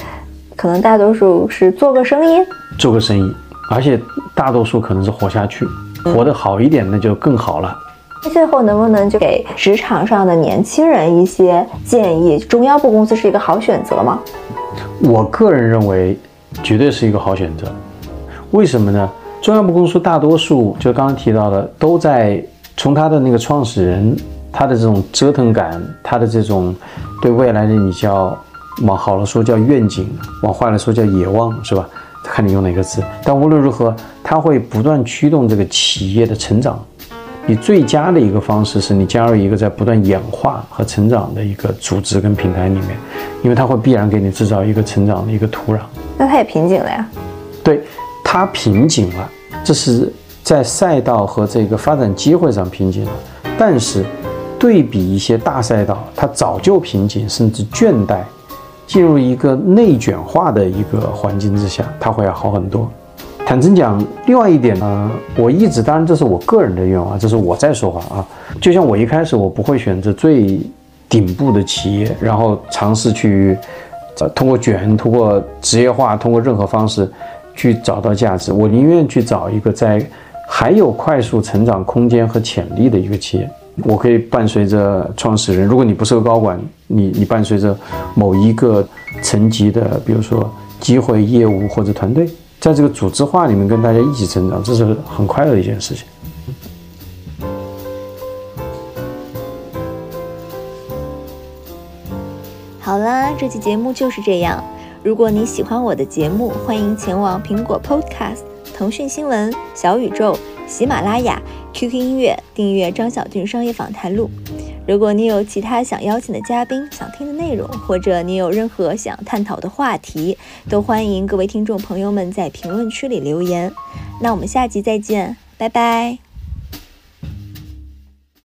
可能大多数是做个生意，做个生意，而且大多数可能是活下去，活得好一点，那就更好了。那最后能不能就给职场上的年轻人一些建议？中药部公司是一个好选择吗？我个人认为，绝对是一个好选择。为什么呢？中央部公司大多数就刚刚提到的，都在从他的那个创始人，他的这种折腾感，他的这种对未来的你叫往好了说叫愿景，往坏了说叫野望，是吧？看你用哪个字。但无论如何，他会不断驱动这个企业的成长。你最佳的一个方式是你加入一个在不断演化和成长的一个组织跟平台里面，因为它会必然给你制造一个成长的一个土壤。那它也瓶颈了呀？对，它瓶颈了，这是在赛道和这个发展机会上瓶颈了。但是对比一些大赛道，它早就瓶颈甚至倦怠，进入一个内卷化的一个环境之下，它会要好很多。坦诚讲，另外一点呢，我一直，当然这是我个人的愿望，这是我在说话啊。就像我一开始，我不会选择最顶部的企业，然后尝试去，呃，通过卷，通过职业化，通过任何方式去找到价值。我宁愿去找一个在还有快速成长空间和潜力的一个企业。我可以伴随着创始人，如果你不是个高管，你你伴随着某一个层级的，比如说机会、业务或者团队，在这个组织化里面跟大家一起成长，这是很快乐的一件事情。好啦，这期节目就是这样。如果你喜欢我的节目，欢迎前往苹果 Podcast、腾讯新闻、小宇宙、喜马拉雅、QQ 音乐订阅张小俊商业访谈录。如果你有其他想邀请的嘉宾、想听的内容，或者你有任何想探讨的话题，都欢迎各位听众朋友们在评论区里留言。那我们下集再见，拜拜。